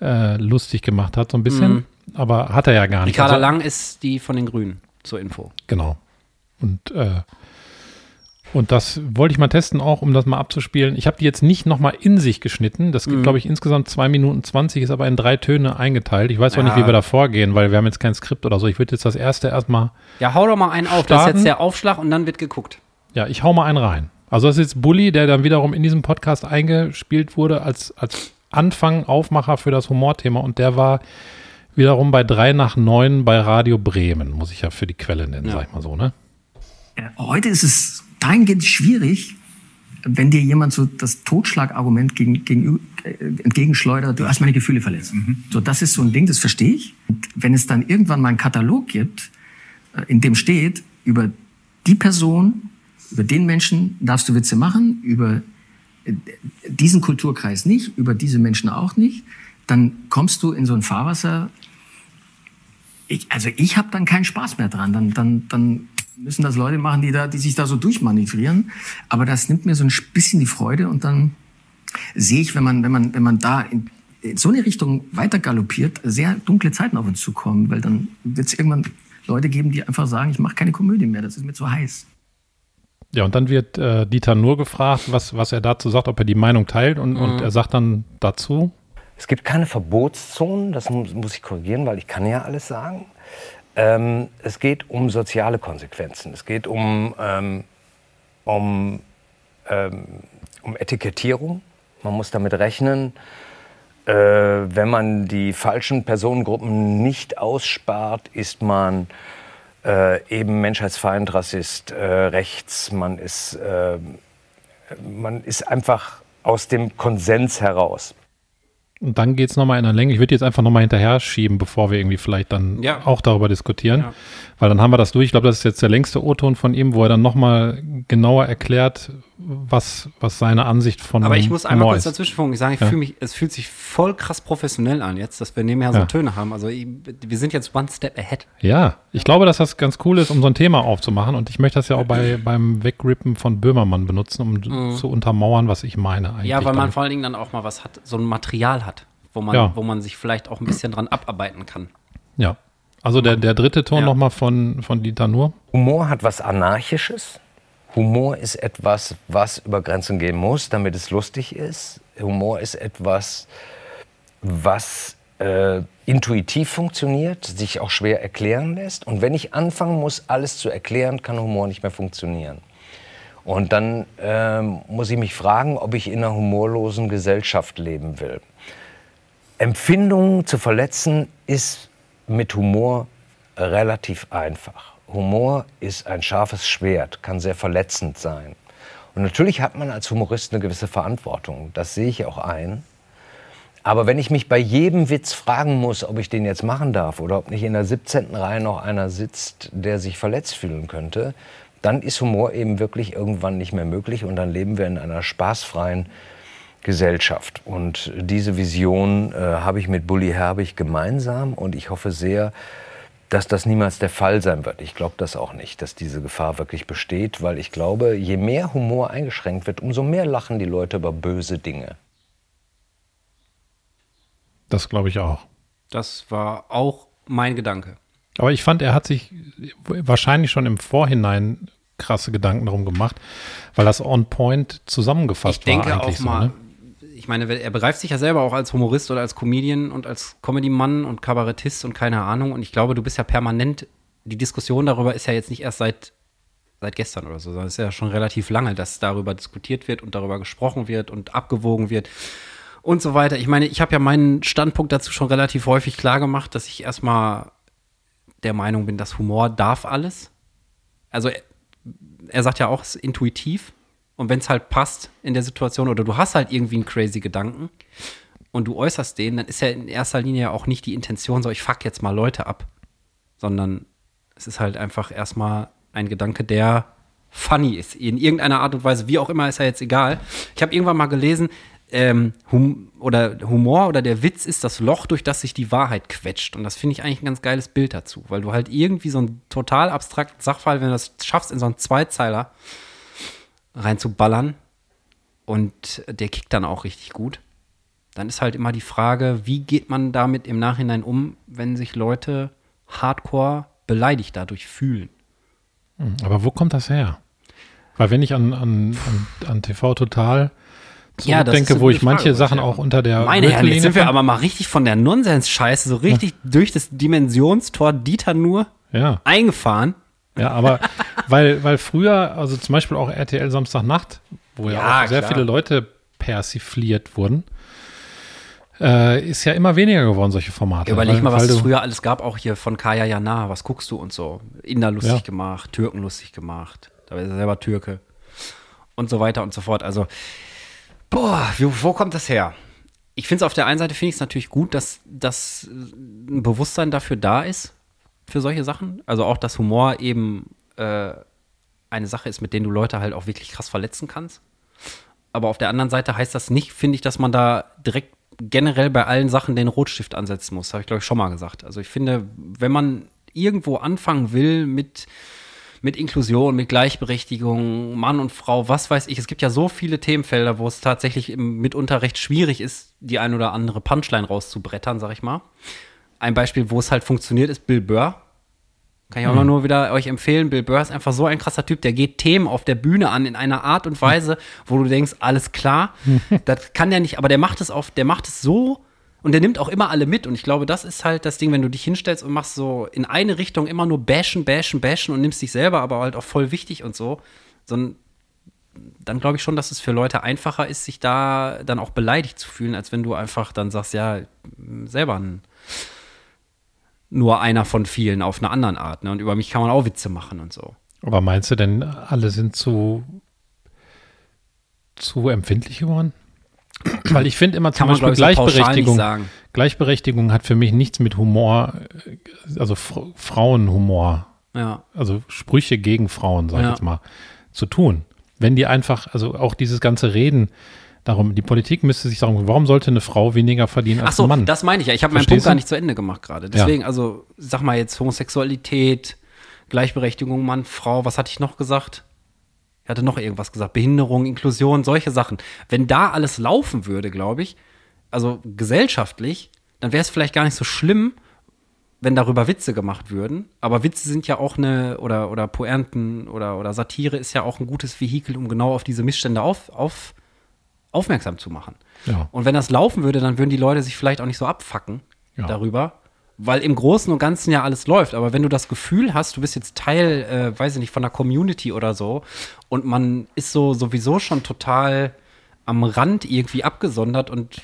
äh, lustig gemacht hat, so ein bisschen. Aber hat er ja gar nicht. Mhm. Ricarda Also- Lang ist die von den Grünen, zur Info. Genau. Und, äh, und das wollte ich mal testen, auch um das mal abzuspielen. Ich habe die jetzt nicht nochmal in sich geschnitten. Das Mhm. gibt, glaube ich, insgesamt zwei Minuten 20, ist aber in drei Töne eingeteilt. Ich weiß auch nicht, Ja. wie wir da vorgehen, weil wir haben jetzt kein Skript oder so. Ich würde jetzt das erste erstmal, Ja, hau doch mal einen auf. Das ist Starten. jetzt der Aufschlag und dann wird geguckt. ja, ich hau mal einen rein. Also das ist jetzt Bully, der dann wiederum in diesem Podcast eingespielt wurde als, als Anfang, Aufmacher für das Humorthema. Und der war wiederum bei drei nach neun bei Radio Bremen, muss ich ja für die Quelle nennen, Ja. sag ich mal so, ne? Heute ist es dahingehend schwierig, wenn dir jemand so das Totschlagargument gegen, gegen, äh, entgegenschleudert, du hast meine Gefühle verletzt. So, das ist so ein Ding, das verstehe ich. Und wenn es dann irgendwann mal einen Katalog gibt, äh, in dem steht, über die Person, über den Menschen darfst du Witze machen, über äh, diesen Kulturkreis nicht, über diese Menschen auch nicht, dann kommst du in so ein Fahrwasser, ich, also ich habe dann keinen Spaß mehr dran. Dann, dann, dann müssen das Leute machen, die, da, die sich da so durchmanövrieren. Aber das nimmt mir so ein bisschen die Freude und dann sehe ich, wenn man, wenn man, wenn man da in, in so eine Richtung weiter galoppiert, sehr dunkle Zeiten auf uns zukommen, weil dann wird es irgendwann Leute geben, die einfach sagen, ich mache keine Komödie mehr, das ist mir zu heiß. Ja, und dann wird äh, Dieter nur gefragt, was, was er dazu sagt, ob er die Meinung teilt. Und, und er sagt dann dazu, Es gibt keine Verbotszonen, das muss, muss ich korrigieren, weil ich kann ja alles sagen. Ähm, es geht um soziale Konsequenzen. Es geht um, ähm, um, ähm, um Etikettierung. Man muss damit rechnen, äh, wenn man die falschen Personengruppen nicht ausspart, ist man äh, eben Menschheitsfeind, Rassist, äh, rechts. Man ist, äh, man ist einfach aus dem Konsens heraus. Und dann geht es nochmal in der Länge. Ich würde jetzt einfach nochmal hinterher schieben, bevor wir irgendwie vielleicht dann Ja. auch darüber diskutieren. Ja. Weil dann haben wir das durch. Ich glaube, das ist jetzt der längste O-Ton von ihm, wo er dann nochmal genauer erklärt, was, was seine Ansicht von Aber ich muss einmal Humor kurz ist. dazwischenfunken. Ich sage, ich Ja. fühle mich, es fühlt sich voll krass professionell an jetzt, dass wir nebenher so Ja. Töne haben. Also ich, wir sind jetzt one step ahead. Ja, ich glaube, dass das ganz cool ist, um so ein Thema aufzumachen. Und ich möchte das ja auch bei, beim Wegrippen von Böhmermann benutzen, um zu untermauern, was ich meine eigentlich. Mhm. Ja, weil man damit. vor allen Dingen dann auch mal was hat, so ein Material hat, wo man, Ja. wo man sich vielleicht auch ein bisschen dran abarbeiten kann. Ja. Also der, der dritte Ton Ja. nochmal von, von Dieter Nuhr. Humor hat was Anarchisches. Humor ist etwas, was über Grenzen gehen muss, damit es lustig ist. Humor ist etwas, was äh, intuitiv funktioniert, sich auch schwer erklären lässt. Und wenn ich anfangen muss, alles zu erklären, kann Humor nicht mehr funktionieren. Und dann ähm, muss ich mich fragen, ob ich in einer humorlosen Gesellschaft leben will. Empfindungen zu verletzen ist mit Humor relativ einfach. Humor ist ein scharfes Schwert, kann sehr verletzend sein. Und natürlich hat man als Humorist eine gewisse Verantwortung. Das sehe ich auch ein. Aber wenn ich mich bei jedem Witz fragen muss, ob ich den jetzt machen darf oder ob nicht in der 17. Reihe noch einer sitzt, der sich verletzt fühlen könnte, dann ist Humor eben wirklich irgendwann nicht mehr möglich und dann leben wir in einer spaßfreien Gesellschaft. Und diese Vision äh, habe ich mit Bully Herbig gemeinsam und ich hoffe sehr, dass das niemals der Fall sein wird. Ich glaube das auch nicht, dass diese Gefahr wirklich besteht, weil ich glaube, je mehr Humor eingeschränkt wird, umso mehr lachen die Leute über böse Dinge. Das glaube ich auch. Das war auch mein Gedanke. Aber ich fand, er hat sich wahrscheinlich schon im Vorhinein krasse Gedanken darum gemacht, weil das on point zusammengefasst Ich denke war auch eigentlich mal, so. Ne? Ich meine, er begreift sich ja selber auch als Humorist oder als Comedian und als Comedy-Mann und Kabarettist und keine Ahnung. Und ich glaube, du bist ja permanent, die Diskussion darüber ist ja jetzt nicht erst seit, seit gestern oder so, sondern es ist ja schon relativ lange, dass darüber diskutiert wird und darüber gesprochen wird und abgewogen wird und so weiter. Ich meine, ich habe ja meinen Standpunkt dazu schon relativ häufig klar gemacht, dass ich erstmal der Meinung bin, dass Humor darf alles. Also er, er sagt ja auch, es ist intuitiv. Und wenn es halt passt in der Situation oder du hast halt irgendwie einen crazy Gedanken und du äußerst den, dann ist ja in erster Linie ja auch nicht die Intention so, ich fuck jetzt mal Leute ab, sondern es ist halt einfach erstmal ein Gedanke, der funny ist. In irgendeiner Art und Weise, wie auch immer, ist ja jetzt egal. Ich habe irgendwann mal gelesen, ähm, hum oder Humor oder der Witz ist das Loch, durch das sich die Wahrheit quetscht. Und das finde ich eigentlich ein ganz geiles Bild dazu, weil du halt irgendwie so einen total abstrakten Sachfall, wenn du das schaffst, in so einen Zweizeiler reinzuballern und der kickt dann auch richtig gut, dann ist halt immer die Frage, wie geht man damit im Nachhinein um, wenn sich Leute hardcore beleidigt dadurch fühlen. Aber wo kommt das her? Weil wenn ich an, an, an, an TV Total Ja, zurückdenke, eine wo ich manche Frage, Sachen ja. auch unter der Meine Herren, jetzt sind wir aber mal richtig von der Nonsens-Scheiße so richtig durch das Dimensionstor Dieter nur ja, eingefahren. Ja, aber weil, weil früher, also zum Beispiel auch RTL Samstagnacht, wo ja, Ja, auch sehr klar. viele Leute persifliert wurden, äh, ist ja immer weniger geworden, solche Formate. Überleg weil, mal, was es früher alles gab, auch hier von Kaya Jana. Was guckst du und so? Inder lustig Ja. gemacht, Türken lustig gemacht. Da ist er selber Türke. Und so weiter und so fort. Also, boah, wo, wo kommt das her? Ich finde es auf der einen Seite finde ich es natürlich gut, dass, dass ein Bewusstsein dafür da ist, für solche Sachen. Also auch, dass Humor eben äh, eine Sache ist, mit denen du Leute halt auch wirklich krass verletzen kannst. Aber auf der anderen Seite heißt das nicht, finde ich, dass man da direkt generell bei allen Sachen den Rotstift ansetzen muss. Habe ich, glaube ich, schon mal gesagt. Also ich finde, wenn man irgendwo anfangen will mit, mit Inklusion, mit Gleichberechtigung, Mann und Frau, was weiß ich, es gibt ja so viele Themenfelder, wo es tatsächlich im- mitunter recht schwierig ist, die ein oder andere Punchline rauszubrettern, sag ich mal. Ein Beispiel, wo es halt funktioniert, ist Bill Burr. Kann ich auch immer nur wieder euch empfehlen. Bill Burr ist einfach so ein krasser Typ, der geht Themen auf der Bühne an in einer Art und Weise, wo du denkst, alles klar, das kann der nicht, aber der macht es auf, der macht es so und der nimmt auch immer alle mit. Und ich glaube, das ist halt das Ding, wenn du dich hinstellst und machst so in eine Richtung immer nur bashen, bashen, bashen und nimmst dich selber aber halt auch voll wichtig und so, sondern dann glaube ich schon, dass es für Leute einfacher ist, sich da dann auch beleidigt zu fühlen, als wenn du einfach dann sagst, ja, selber ein, nur einer von vielen auf einer anderen Art. Ne? Und über mich kann man auch Witze machen und so. Aber meinst du denn, alle sind zu, zu empfindlich geworden? Weil ich finde immer zum Kann man, Beispiel glaube ich, so Gleichberechtigung. Gleichberechtigung hat für mich nichts mit Humor, also Fr Frauenhumor, Ja. also Sprüche gegen Frauen, sag ich Ja. jetzt mal, zu tun. Wenn die einfach, also auch dieses ganze Reden darum, die Politik müsste sich sagen, warum sollte eine Frau weniger verdienen als Ach so, ein Mann? das meine ich ja. Ich habe meinen Punkt gar nicht zu Ende gemacht gerade. Deswegen, also, sag mal jetzt Homosexualität, Gleichberechtigung, Mann, Frau, was hatte ich noch gesagt? Ich hatte noch irgendwas gesagt. Behinderung, Inklusion, solche Sachen. Wenn da alles laufen würde, glaube ich, also gesellschaftlich, dann wäre es vielleicht gar nicht so schlimm, wenn darüber Witze gemacht würden. Aber Witze sind ja auch eine, oder, oder Pointen oder, oder Satire ist ja auch ein gutes Vehikel, um genau auf diese Missstände auf, auf, aufmerksam zu machen. Ja. Und wenn das laufen würde, dann würden die Leute sich vielleicht auch nicht so abfacken Ja. darüber. Weil im Großen und Ganzen ja alles läuft. Aber wenn du das Gefühl hast, du bist jetzt Teil, äh, weiß ich nicht, von einer Community oder so und man ist so sowieso schon total am Rand irgendwie abgesondert und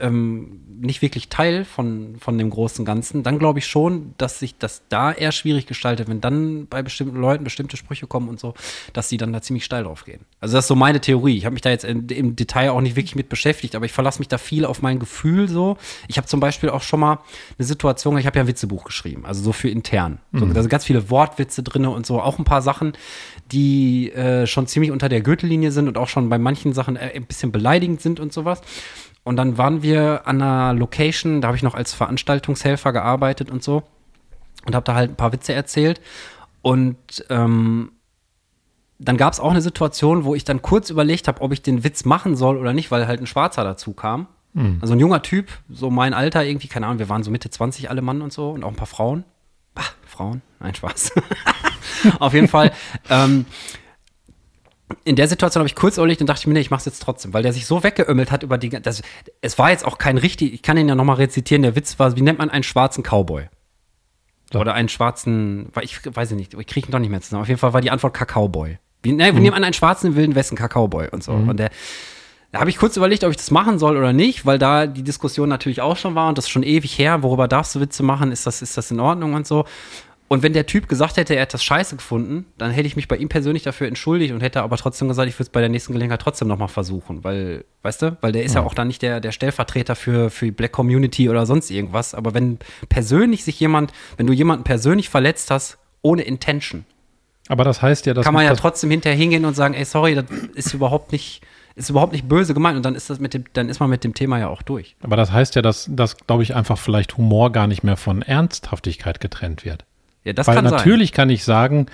ähm, nicht wirklich Teil von, von dem großen Ganzen, dann glaube ich schon, dass sich das da eher schwierig gestaltet, wenn dann bei bestimmten Leuten bestimmte Sprüche kommen und so, dass die dann da ziemlich steil drauf gehen. Also das ist so meine Theorie. Ich habe mich da jetzt in, im Detail auch nicht wirklich mit beschäftigt, aber ich verlasse mich da viel auf mein Gefühl so. Ich habe zum Beispiel auch schon mal eine Situation, ich habe ja ein Witzebuch geschrieben, also so für intern. So, da sind ganz viele Wortwitze drin und so, auch ein paar Sachen, die äh, schon ziemlich unter der Gürtellinie sind und auch schon bei manchen Sachen äh, ein bisschen beleidigend sind und sowas. Und dann waren wir an einer Location, da habe ich noch als Veranstaltungshelfer gearbeitet und so und habe da halt ein paar Witze erzählt. Und ähm, dann gab es auch eine Situation, wo ich dann kurz überlegt habe, ob ich den Witz machen soll oder nicht, weil halt ein Schwarzer dazu kam. Also ein junger Typ, so mein Alter irgendwie, keine Ahnung, wir waren so Mitte 20 alle Mann und so und auch ein paar Frauen. Bah, Frauen, nein, Spaß. Auf jeden Fall. Ähm, in der Situation habe ich kurz überlegt und dachte ich mir, nee, ich mach's jetzt trotzdem, weil der sich so weggeömmelt hat über die. Das, es war jetzt auch kein richtig, ich kann ihn ja nochmal rezitieren, der Witz war, wie nennt man einen schwarzen Cowboy? So. Oder einen schwarzen, ich weiß ich nicht, ich kriege ihn doch nicht mehr zusammen. Auf jeden Fall war die Antwort Kakaoboy. Wie, ne, wie nennt man einen schwarzen wilden Westen Kakaoboy und so. Und der, da habe ich kurz überlegt, ob ich das machen soll oder nicht, weil da die Diskussion natürlich auch schon war und das ist schon ewig her, worüber darfst du Witze machen, ist das, ist das in Ordnung und so. Und wenn der Typ gesagt hätte, er hat das scheiße gefunden, dann hätte ich mich bei ihm persönlich dafür entschuldigt und hätte aber trotzdem gesagt, ich würde es bei der nächsten Gelegenheit trotzdem nochmal versuchen, weil, weißt du, weil der ist ja, auch dann nicht der, der Stellvertreter für, für die Black Community oder sonst irgendwas. Aber wenn persönlich sich jemand, wenn du jemanden persönlich verletzt hast, ohne Intention, Aber das heißt ja, dass kann man ja trotzdem hinterher hingehen und sagen, ey, sorry, das ist überhaupt nicht, ist überhaupt nicht böse gemeint und dann ist das mit dem, dann ist man mit dem Thema ja auch durch. aber das heißt ja, dass, dass glaube ich, einfach vielleicht Humor gar nicht mehr von Ernsthaftigkeit getrennt wird. Ja, das Weil kann natürlich kann ich sagen,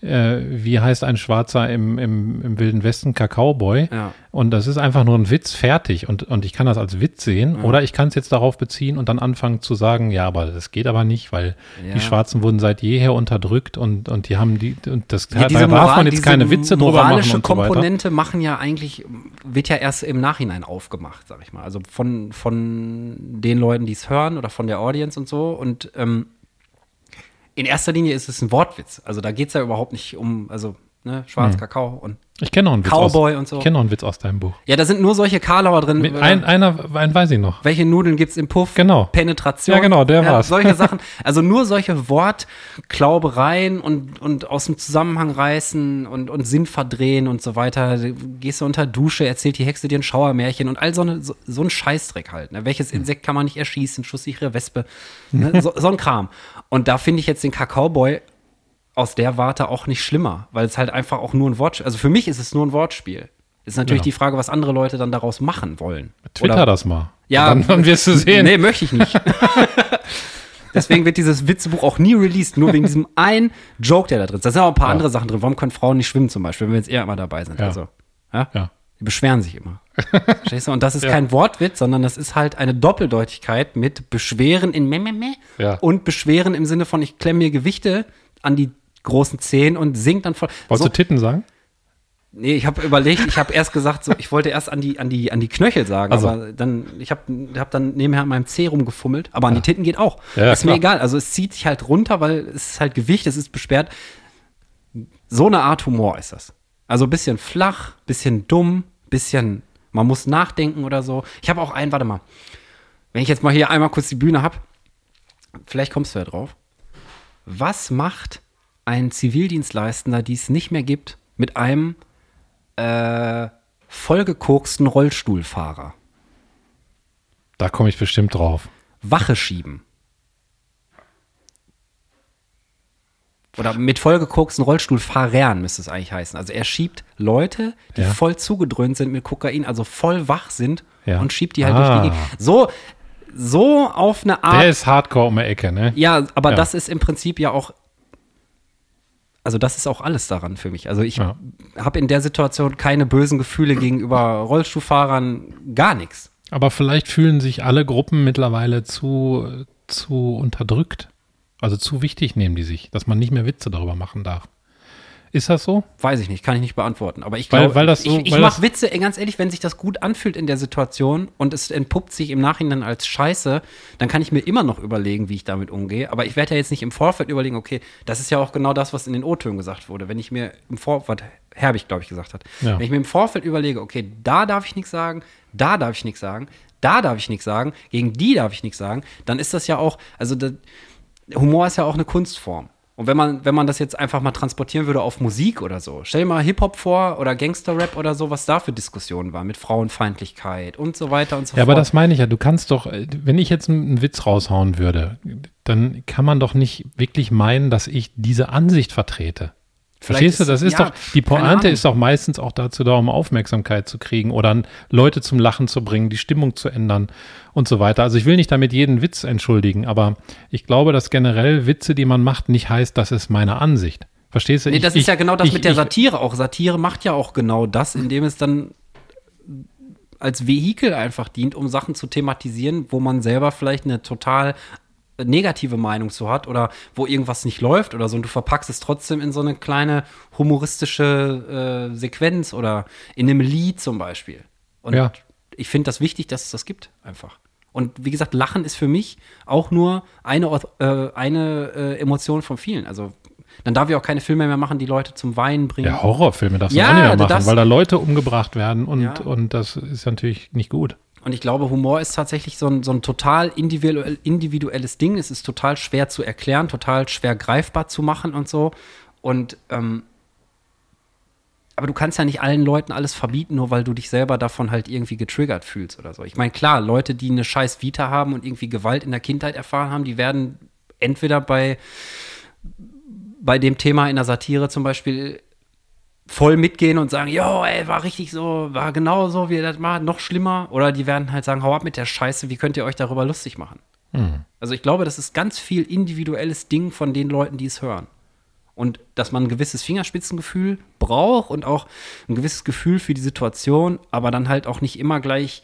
äh, wie heißt ein Schwarzer im, im, im Wilden Westen Kakaoboy? Ja. Und das ist einfach nur ein Witz fertig und, und ich kann das als Witz sehen oder ich kann es jetzt darauf beziehen und dann anfangen zu sagen, ja, aber das geht aber nicht, weil Ja. die Schwarzen wurden seit jeher unterdrückt und, und die haben die, und das Ja, da darf man jetzt keine Witze drüber machen moralische und so. Komponente machen ja eigentlich, wird ja erst im Nachhinein aufgemacht, sag ich mal. Also von, von den Leuten, die es hören oder von der Audience und so. Und ähm, in erster Linie ist es ein Wortwitz. Also da geht es ja überhaupt nicht um, also ne, Schwarz, Kakao und Ich kenne noch einen Witz Cowboy aus, und so. Ich kenne noch einen Witz aus deinem Buch. ja, da sind nur solche Karlauer drin. Mit äh, ein, einer, einen weiß ich noch. welche Nudeln gibt's im Puff? Genau. Penetration. Ja, genau, der war's. Solche Sachen. Also nur solche Wortklaubereien und, und aus dem Zusammenhang reißen und, und Sinn verdrehen und so weiter. Gehst du unter Dusche, erzählt die Hexe dir ein Schauermärchen und all so, eine, so, so ein Scheißdreck halt. Ne? Welches Hm. Insekt kann man nicht erschießen? Schusssichere Wespe. Ne? So, so ein Kram. Und da finde ich jetzt den Kakaoboy aus der Warte auch nicht schlimmer, weil es halt einfach auch nur ein Wortspiel, also für mich ist es nur ein Wortspiel. Ist natürlich Ja. die Frage, was andere Leute dann daraus machen wollen. Twitter Oder- das mal. Ja, Dann, dann wirst du sehen. Nee, möchte ich nicht. Deswegen wird dieses Witzebuch auch nie released, nur wegen diesem einen Joke, der da drin ist. Da sind auch ein paar Ja. andere Sachen drin. Warum können Frauen nicht schwimmen zum Beispiel, wenn wir jetzt eher immer dabei sind? Ja. Also, ja? Ja. Die beschweren sich immer. Verstehst du? Und das ist kein Wortwitz, sondern das ist halt eine Doppeldeutigkeit mit Beschweren in meh, meh, und Beschweren im Sinne von, ich klemme mir Gewichte an die großen Zehen und sing dann voll. Wolltest So, du Titten sagen? nee, ich habe überlegt, ich habe erst gesagt, so, ich wollte erst an die, an die, an die Knöchel sagen, Also. aber dann, ich habe hab dann nebenher an meinem Zeh rumgefummelt, aber an die Titten geht auch. Ja, ja, ist mir klar. egal. Also es zieht sich halt runter, weil es ist halt Gewicht, es ist besperrt. So eine Art Humor ist das. Also ein bisschen flach, bisschen dumm, bisschen, man muss nachdenken oder so. Ich habe auch einen, warte mal, wenn ich jetzt mal hier einmal kurz die Bühne habe, vielleicht kommst du ja drauf. Was macht ein Zivildienstleistender, die es nicht mehr gibt, mit einem äh, vollgekoksten Rollstuhlfahrer? Da komme ich bestimmt drauf. Wache schieben. Oder mit vollgekoksten Rollstuhlfahrern müsste es eigentlich heißen. Also er schiebt Leute, die Ja. voll zugedröhnt sind mit Kokain, also voll wach sind Ja. und schiebt die halt Ah. durch die Gegend. So, so auf eine Art. Der ist Hardcore um die Ecke, ne? Ja, aber Ja. das ist im Prinzip ja auch. Also, das ist auch alles daran für mich. Also, ich Ja. habe in der Situation keine bösen Gefühle gegenüber Rollstuhlfahrern, gar nichts. Aber vielleicht fühlen sich alle Gruppen mittlerweile zu, zu unterdrückt. Also zu wichtig nehmen die sich, dass man nicht mehr Witze darüber machen darf. Ist das so? Weiß ich nicht, kann ich nicht beantworten. Aber ich Weil- glaube, weil das so- ich, ich weil mache Witze, ganz ehrlich, wenn sich das gut anfühlt in der Situation und es entpuppt sich im Nachhinein als Scheiße, dann kann ich mir immer noch überlegen, wie ich damit umgehe. Aber ich werde ja jetzt nicht im Vorfeld überlegen, okay, das ist ja auch genau das, was in den O-Tönen gesagt wurde. Wenn ich mir im Vorfeld, Herbig, glaube ich, gesagt hat, Ja. wenn ich mir im Vorfeld überlege, okay, da darf ich nichts sagen, da darf ich nichts sagen, da darf ich nichts sagen, gegen die darf ich nichts sagen, dann ist das ja auch, also das, Humor ist ja auch eine Kunstform. Und wenn man, wenn man das jetzt einfach mal transportieren würde auf Musik oder so, stell dir mal Hip-Hop vor oder Gangster-Rap oder so, was da für Diskussionen waren mit Frauenfeindlichkeit und so weiter und so Ja, fort. aber das meine ich ja. Du kannst doch, äh, wenn ich jetzt einen Witz raushauen würde, dann kann man doch nicht wirklich meinen, dass ich diese Ansicht vertrete. Verstehst du? Das ist ja, doch, die Pointe ist doch meistens auch dazu da, um Aufmerksamkeit zu kriegen oder Leute zum Lachen zu bringen, die Stimmung zu ändern und so weiter. Also ich will nicht damit jeden Witz entschuldigen, aber ich glaube, dass generell Witze, die man macht, nicht heißt, das ist meine Ansicht. Verstehst du? Nee, Ich- das ich- ist ja genau das ich- mit der ich- Satire auch. Satire macht ja auch genau das, indem es dann als Vehikel einfach dient, um Sachen zu thematisieren, wo man selber vielleicht eine total negative Meinung zu hat oder wo irgendwas nicht läuft oder so und du verpackst es trotzdem in so eine kleine humoristische äh, Sequenz oder in einem Lied zum Beispiel. Und Ja. ich finde das wichtig, dass es das gibt einfach. Und wie gesagt, Lachen ist für mich auch nur eine, äh, eine äh, Emotion von vielen. Also dann darf ich auch keine Filme mehr machen, die Leute zum Weinen bringen. Ja, Horrorfilme darfst du Ja, auch nicht mehr du machen, weil da Leute umgebracht werden und, Ja. und das ist natürlich nicht gut. Und ich glaube, Humor ist tatsächlich so ein, so ein total individuell, individuelles Ding. Es ist total schwer zu erklären, total schwer greifbar zu machen und so. Und ähm, aber du kannst ja nicht allen Leuten alles verbieten, nur weil du dich selber davon halt irgendwie getriggert fühlst oder so. Ich meine, klar, Leute, die eine scheiß Vita haben und irgendwie Gewalt in der Kindheit erfahren haben, die werden entweder bei, bei dem Thema in der Satire zum Beispiel voll mitgehen und sagen, jo, ey, war richtig so, war genau so, wie das macht, noch schlimmer. Oder die werden halt sagen, hau ab mit der Scheiße, wie könnt ihr euch darüber lustig machen? Also ich glaube, das ist ganz viel individuelles Ding von den Leuten, die es hören. Und dass man ein gewisses Fingerspitzengefühl braucht und auch ein gewisses Gefühl für die Situation, aber dann halt auch nicht immer gleich,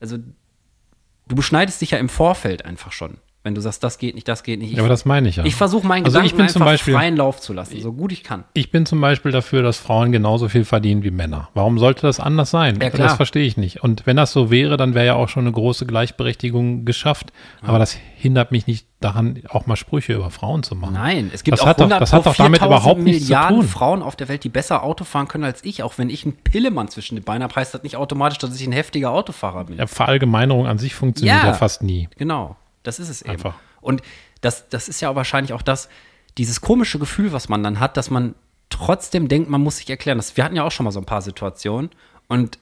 also du beschneidest dich ja im Vorfeld einfach schon. Wenn du sagst, das geht nicht, das geht nicht. Ich, Ja, aber das meine ich ja. ich versuche meinen Also ich Gedanken bin zum einfach Beispiel- freien Lauf zu lassen, so gut ich kann. Ich bin zum Beispiel dafür, dass Frauen genauso viel verdienen wie Männer. Warum sollte das anders sein? Ja. Das verstehe ich nicht. Und wenn das so wäre, dann wäre ja auch schon eine große Gleichberechtigung geschafft. Aber das hindert mich nicht daran, auch mal Sprüche über Frauen zu machen. Nein, es gibt Das auch hat doch- 100 das hat doch damit 4000 überhaupt Milliarden tun. Frauen auf der Welt, die besser Auto fahren können als ich. Auch wenn ich einen Pillemann zwischen den Beinen habe, heißt das nicht automatisch, dass ich ein heftiger Autofahrer bin. Ja, Verallgemeinerung an sich funktioniert Ja. ja, fast nie. Genau, das ist es eben. Einfach. Und das, das ist ja wahrscheinlich auch das, dieses komische Gefühl, was man dann hat, dass man trotzdem denkt, man muss sich erklären. Das, wir hatten ja auch schon mal so ein paar Situationen. Und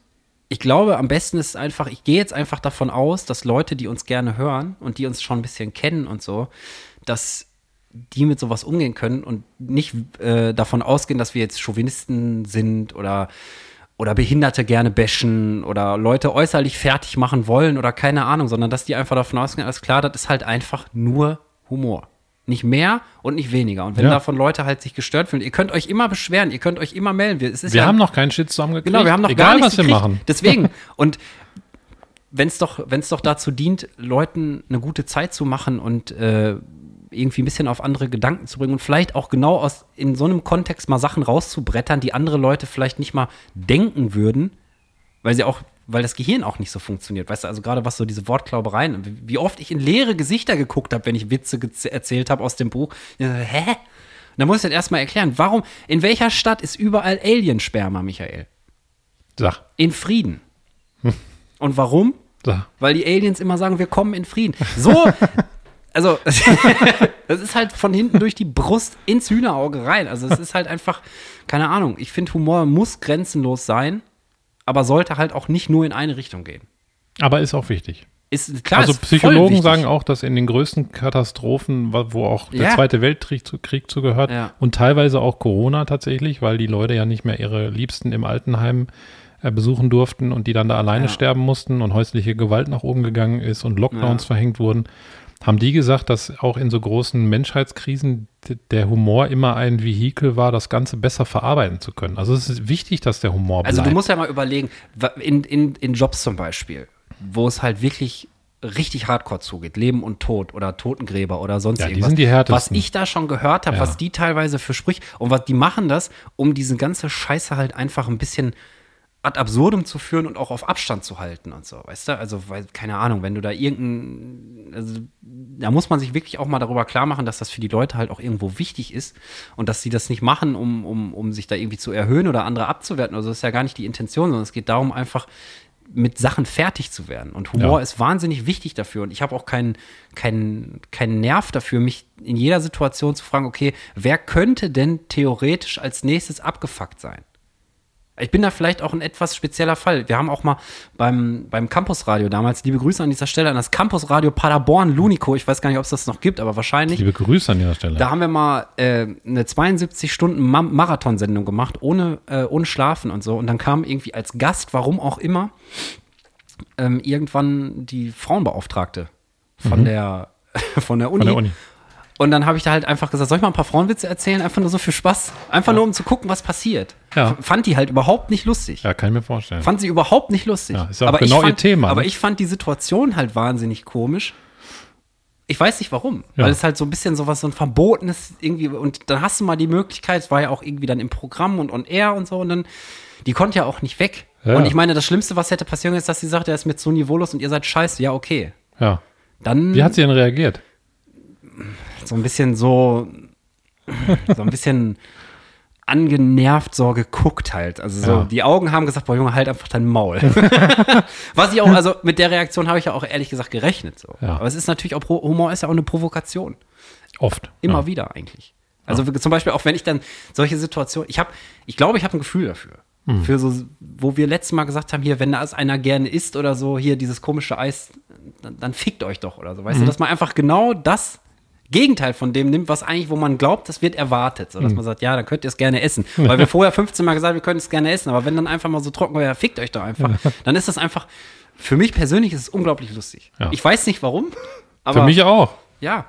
ich glaube, am besten ist es einfach, ich gehe jetzt einfach davon aus, dass Leute, die uns gerne hören und die uns schon ein bisschen kennen und so, dass die mit sowas umgehen können und nicht äh, davon ausgehen, dass wir jetzt Chauvinisten sind oder, oder Behinderte gerne bashen oder Leute äußerlich fertig machen wollen oder keine Ahnung, sondern dass die einfach davon ausgehen, alles klar, das ist halt einfach nur Humor. Nicht mehr und nicht weniger. Und wenn Ja. davon Leute halt sich gestört fühlen, ihr könnt euch immer beschweren, ihr könnt euch immer melden. Wir, Wir ja, haben noch keinen Shitstorm gekriegt. Genau, wir haben noch Egal, gar nichts was wir gekriegt. machen. Deswegen. Und wenn es doch, wenn's doch dazu dient, Leuten eine gute Zeit zu machen und äh, irgendwie ein bisschen auf andere Gedanken zu bringen und vielleicht auch genau aus in so einem Kontext mal Sachen rauszubrettern, die andere Leute vielleicht nicht mal denken würden, weil sie auch, weil das Gehirn auch nicht so funktioniert. Weißt du, also gerade was so diese Wortklaubereien, wie- oft ich in leere Gesichter geguckt habe, wenn ich Witze erzählt habe aus dem Buch. Hä? Und dann muss ich das erstmal erklären, warum, in welcher Stadt ist überall Aliensperma, Michael? Sag, In Frieden. Und warum? sag. Weil die Aliens immer sagen, wir kommen in Frieden. So, also, das ist halt von hinten durch die Brust ins Hühnerauge rein. Also, es ist halt einfach, keine Ahnung. Ich finde, Humor muss grenzenlos sein, aber sollte halt auch nicht nur in eine Richtung gehen. Aber ist auch wichtig. Ist klar, also ist Psychologen sagen auch, dass in den größten Katastrophen, wo auch der Ja. Zweite Weltkrieg zu, Krieg zugehört Ja. und teilweise auch Corona tatsächlich, weil die Leute ja nicht mehr ihre Liebsten im Altenheim äh, besuchen durften und die dann da alleine Ja. sterben mussten und häusliche Gewalt nach oben gegangen ist und Lockdowns Ja. verhängt wurden, haben die gesagt, dass auch in so großen Menschheitskrisen der Humor immer ein Vehikel war, das Ganze besser verarbeiten zu können. Also es ist wichtig, dass der Humor bleibt. Also du musst ja mal überlegen, in, in, in Jobs zum Beispiel, wo es halt wirklich richtig hardcore zugeht, Leben und Tod oder Totengräber oder sonst Ja, die irgendwas. sind die härtesten. Was ich da schon gehört habe, Ja. was die teilweise für Sprüche und was die machen das, um diese ganze Scheiße halt einfach ein bisschen ad absurdum zu führen und auch auf Abstand zu halten und so, weißt du? Also, weil, keine Ahnung, wenn du da irgendein, also, da muss man sich wirklich auch mal darüber klar machen, dass das für die Leute halt auch irgendwo wichtig ist und dass sie das nicht machen, um, um, um sich da irgendwie zu erhöhen oder andere abzuwerten. Also, das ist ja gar nicht die Intention, sondern es geht darum, einfach mit Sachen fertig zu werden. Und Humor Ja. ist wahnsinnig wichtig dafür. Und ich habe auch keinen keinen keinen Nerv dafür, mich in jeder Situation zu fragen, okay, wer könnte denn theoretisch als nächstes abgefuckt sein? Ich bin da vielleicht auch ein etwas spezieller Fall. Wir haben auch mal beim, beim Campusradio damals, liebe Grüße an dieser Stelle an das Campusradio Paderborn Lunico. Ich weiß gar nicht, ob es das noch gibt, aber wahrscheinlich. Liebe Grüße an dieser Stelle. Da haben wir mal äh, eine 72 Stunden Ma Marathonsendung gemacht, ohne, äh, ohne Schlafen und so. Und dann kam irgendwie als Gast, warum auch immer, ähm, irgendwann die Frauenbeauftragte von, der, von der Uni. Mhm. Von der Uni. Und dann habe ich da halt einfach gesagt, soll ich mal ein paar Frauenwitze erzählen? Einfach nur so für Spaß. Einfach nur, um zu gucken, was passiert. Ja. Fand die halt überhaupt nicht lustig. Ja, kann ich mir vorstellen. Fand sie überhaupt nicht lustig. Ja, ist ja auch aber genau ich fand, ihr Thema, Aber ne? ich fand die Situation halt wahnsinnig komisch. Ich weiß nicht warum. Ja. Weil es halt so ein bisschen sowas, so ein verbotenes irgendwie. Und dann hast du mal die Möglichkeit, es war ja auch irgendwie dann im Programm und on air und so. Und dann, die konnte ja auch nicht weg. Ja. Und ich meine, das Schlimmste, was hätte passieren können, ist, dass sie sagt, er ist mir zu niveaulos und ihr seid scheiße. Ja, okay. Ja. Dann Wie hat sie denn reagiert? So ein bisschen so, so ein bisschen angenervt so geguckt halt. Also so, Ja. die Augen haben gesagt, boah Junge, halt einfach dein Maul. Was ich auch, also mit der Reaktion habe ich ja auch ehrlich gesagt gerechnet. So. Ja. Aber es ist natürlich auch, Humor ist ja auch eine Provokation. Oft. Immer ja. wieder eigentlich. Also zum Beispiel auch wenn ich dann solche Situationen, ich habe, ich glaube, ich habe ein Gefühl dafür. Hm. Für so, wo wir letztes Mal gesagt haben, hier, wenn da einer gerne isst oder so, hier dieses komische Eis, dann, dann fickt euch doch oder so. Weißt du, Mhm. dass man einfach genau das Gegenteil von dem nimmt, was eigentlich, wo man glaubt, das wird erwartet. So, dass man sagt, ja, dann könnt ihr es gerne essen. Weil wir vorher 15 Mal gesagt haben, wir können es gerne essen. Aber wenn dann einfach mal so trocken ja, fickt euch doch einfach. Dann ist das einfach, für mich persönlich ist es unglaublich lustig. Ja. Ich weiß nicht warum, aber Für mich auch. ja.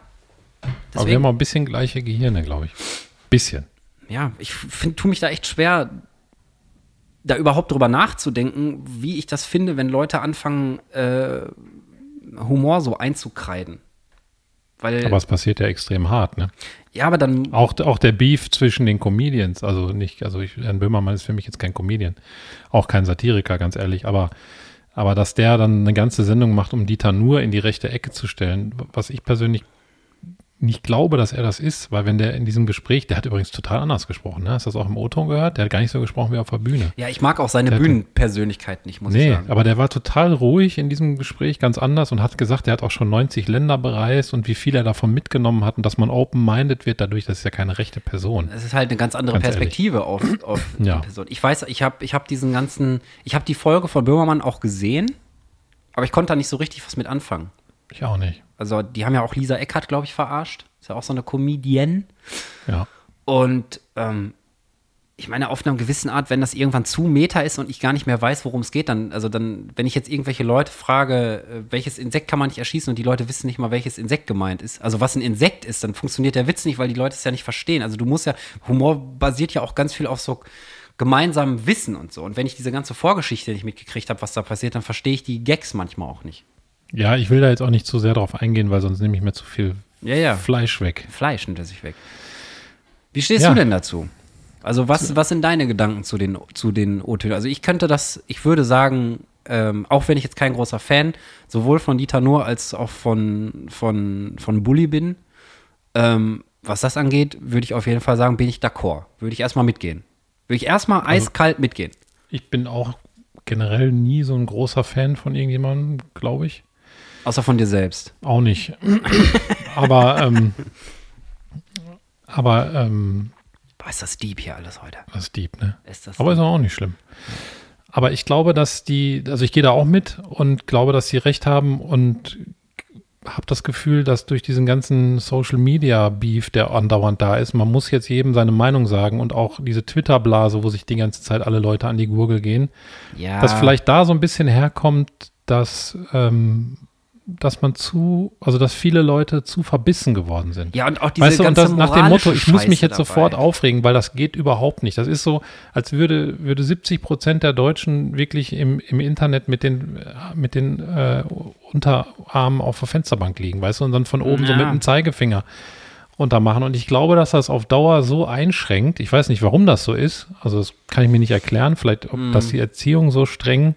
Aber wir Deswegen- haben auch ein bisschen gleiche Gehirne, glaube ich. Bisschen. ja, ich find, tue mich da echt schwer, da überhaupt drüber nachzudenken, wie ich das finde, wenn Leute anfangen, äh, Humor so einzukreiden. Weil, Aber es passiert ja extrem hart, ne? ja, aber dann, Auch, auch der Beef zwischen den Comedians, also nicht, also ich, Herrn Böhmermann ist für mich jetzt kein Comedian, auch kein Satiriker, ganz ehrlich, aber, aber dass der dann eine ganze Sendung macht, um Dieter nur in die rechte Ecke zu stellen, was ich persönlich nicht glaube, dass er das ist, weil wenn der in diesem Gespräch, der hat übrigens total anders gesprochen, ne? Hast du das auch im O-Ton gehört? Der hat gar nicht so gesprochen wie auf der Bühne. ja, ich mag auch seine Der- Bühnenpersönlichkeit nicht, muss ich Nee, sagen. aber der war total ruhig in diesem Gespräch, ganz anders und hat gesagt, er hat auch schon 90 Länder bereist und wie viel er davon mitgenommen hat und dass man open-minded wird dadurch, das ist ja keine rechte Person. Es ist halt eine ganz andere Ganz Perspektive auf, auf Ja. die Person. Ich weiß, ich habe ich hab diesen ganzen, ich habe die Folge von Böhmermann auch gesehen, aber ich konnte da nicht so richtig was mit anfangen. Ich auch nicht. Also, die haben ja auch Lisa Eckert, glaube ich, verarscht. Ist ja auch so eine Comedienne. Ja. Und ähm, ich meine, auf einer gewissen Art, wenn das irgendwann zu Meta ist und ich gar nicht mehr weiß, worum es geht, dann, also dann, wenn ich jetzt irgendwelche Leute frage, äh, welches Insekt kann man nicht erschießen und die Leute wissen nicht mal, welches Insekt gemeint ist, also was ein Insekt ist, dann funktioniert der Witz nicht, weil die Leute es ja nicht verstehen. Also du musst ja, Humor basiert ja auch ganz viel auf so gemeinsamem Wissen und so. Und wenn ich diese ganze Vorgeschichte nicht mitgekriegt habe, was da passiert, dann verstehe ich die Gags manchmal auch nicht. Ja, ich will da jetzt auch nicht zu sehr drauf eingehen, weil sonst nehme ich mir zu viel Ja, ja. Fleisch weg. Fleisch nimmt er sich weg. Wie stehst Ja. du denn dazu? Also was, was sind deine Gedanken zu den, zu den O-Tönen? Also ich könnte das, ich würde sagen, ähm, auch wenn ich jetzt kein großer Fan sowohl von Dieter Nuhr als auch von, von, von Bully bin, ähm, was das angeht, würde ich auf jeden Fall sagen, bin ich d'accord. Würde ich erstmal mitgehen. Würde ich erstmal eiskalt mitgehen. Ich bin auch generell nie so ein großer Fan von irgendjemandem, glaube ich. Außer von dir selbst. Auch nicht. aber, ähm, aber, ähm, Boah, ist das deep hier alles heute. das ist deep, ne? Ist das Aber ist auch nicht schlimm. Aber ich glaube, dass die, also ich gehe da auch mit und glaube, dass sie recht haben und habe das Gefühl, dass durch diesen ganzen Social Media Beef, der andauernd da ist, man muss jetzt jedem seine Meinung sagen und auch diese Twitter-Blase, wo sich die ganze Zeit alle Leute an die Gurgel gehen, ja. dass vielleicht da so ein bisschen herkommt, dass, ähm, dass man zu, also dass viele Leute zu verbissen geworden sind. Ja, und auch diese Weißt du, und ganze das nach dem Motto, ich muss mich jetzt sofort dabei. aufregen, weil das geht überhaupt nicht. Das ist so, als würde, würde 70 Prozent der Deutschen wirklich im, im Internet mit den, mit den äh, Unterarmen auf der Fensterbank liegen, weißt du, und dann von oben so Ja. mit dem Zeigefinger untermachen. Und ich glaube, dass das auf Dauer so einschränkt. Ich weiß nicht, warum das so ist. Also das kann ich mir nicht erklären. Vielleicht, ob dass die Erziehung so streng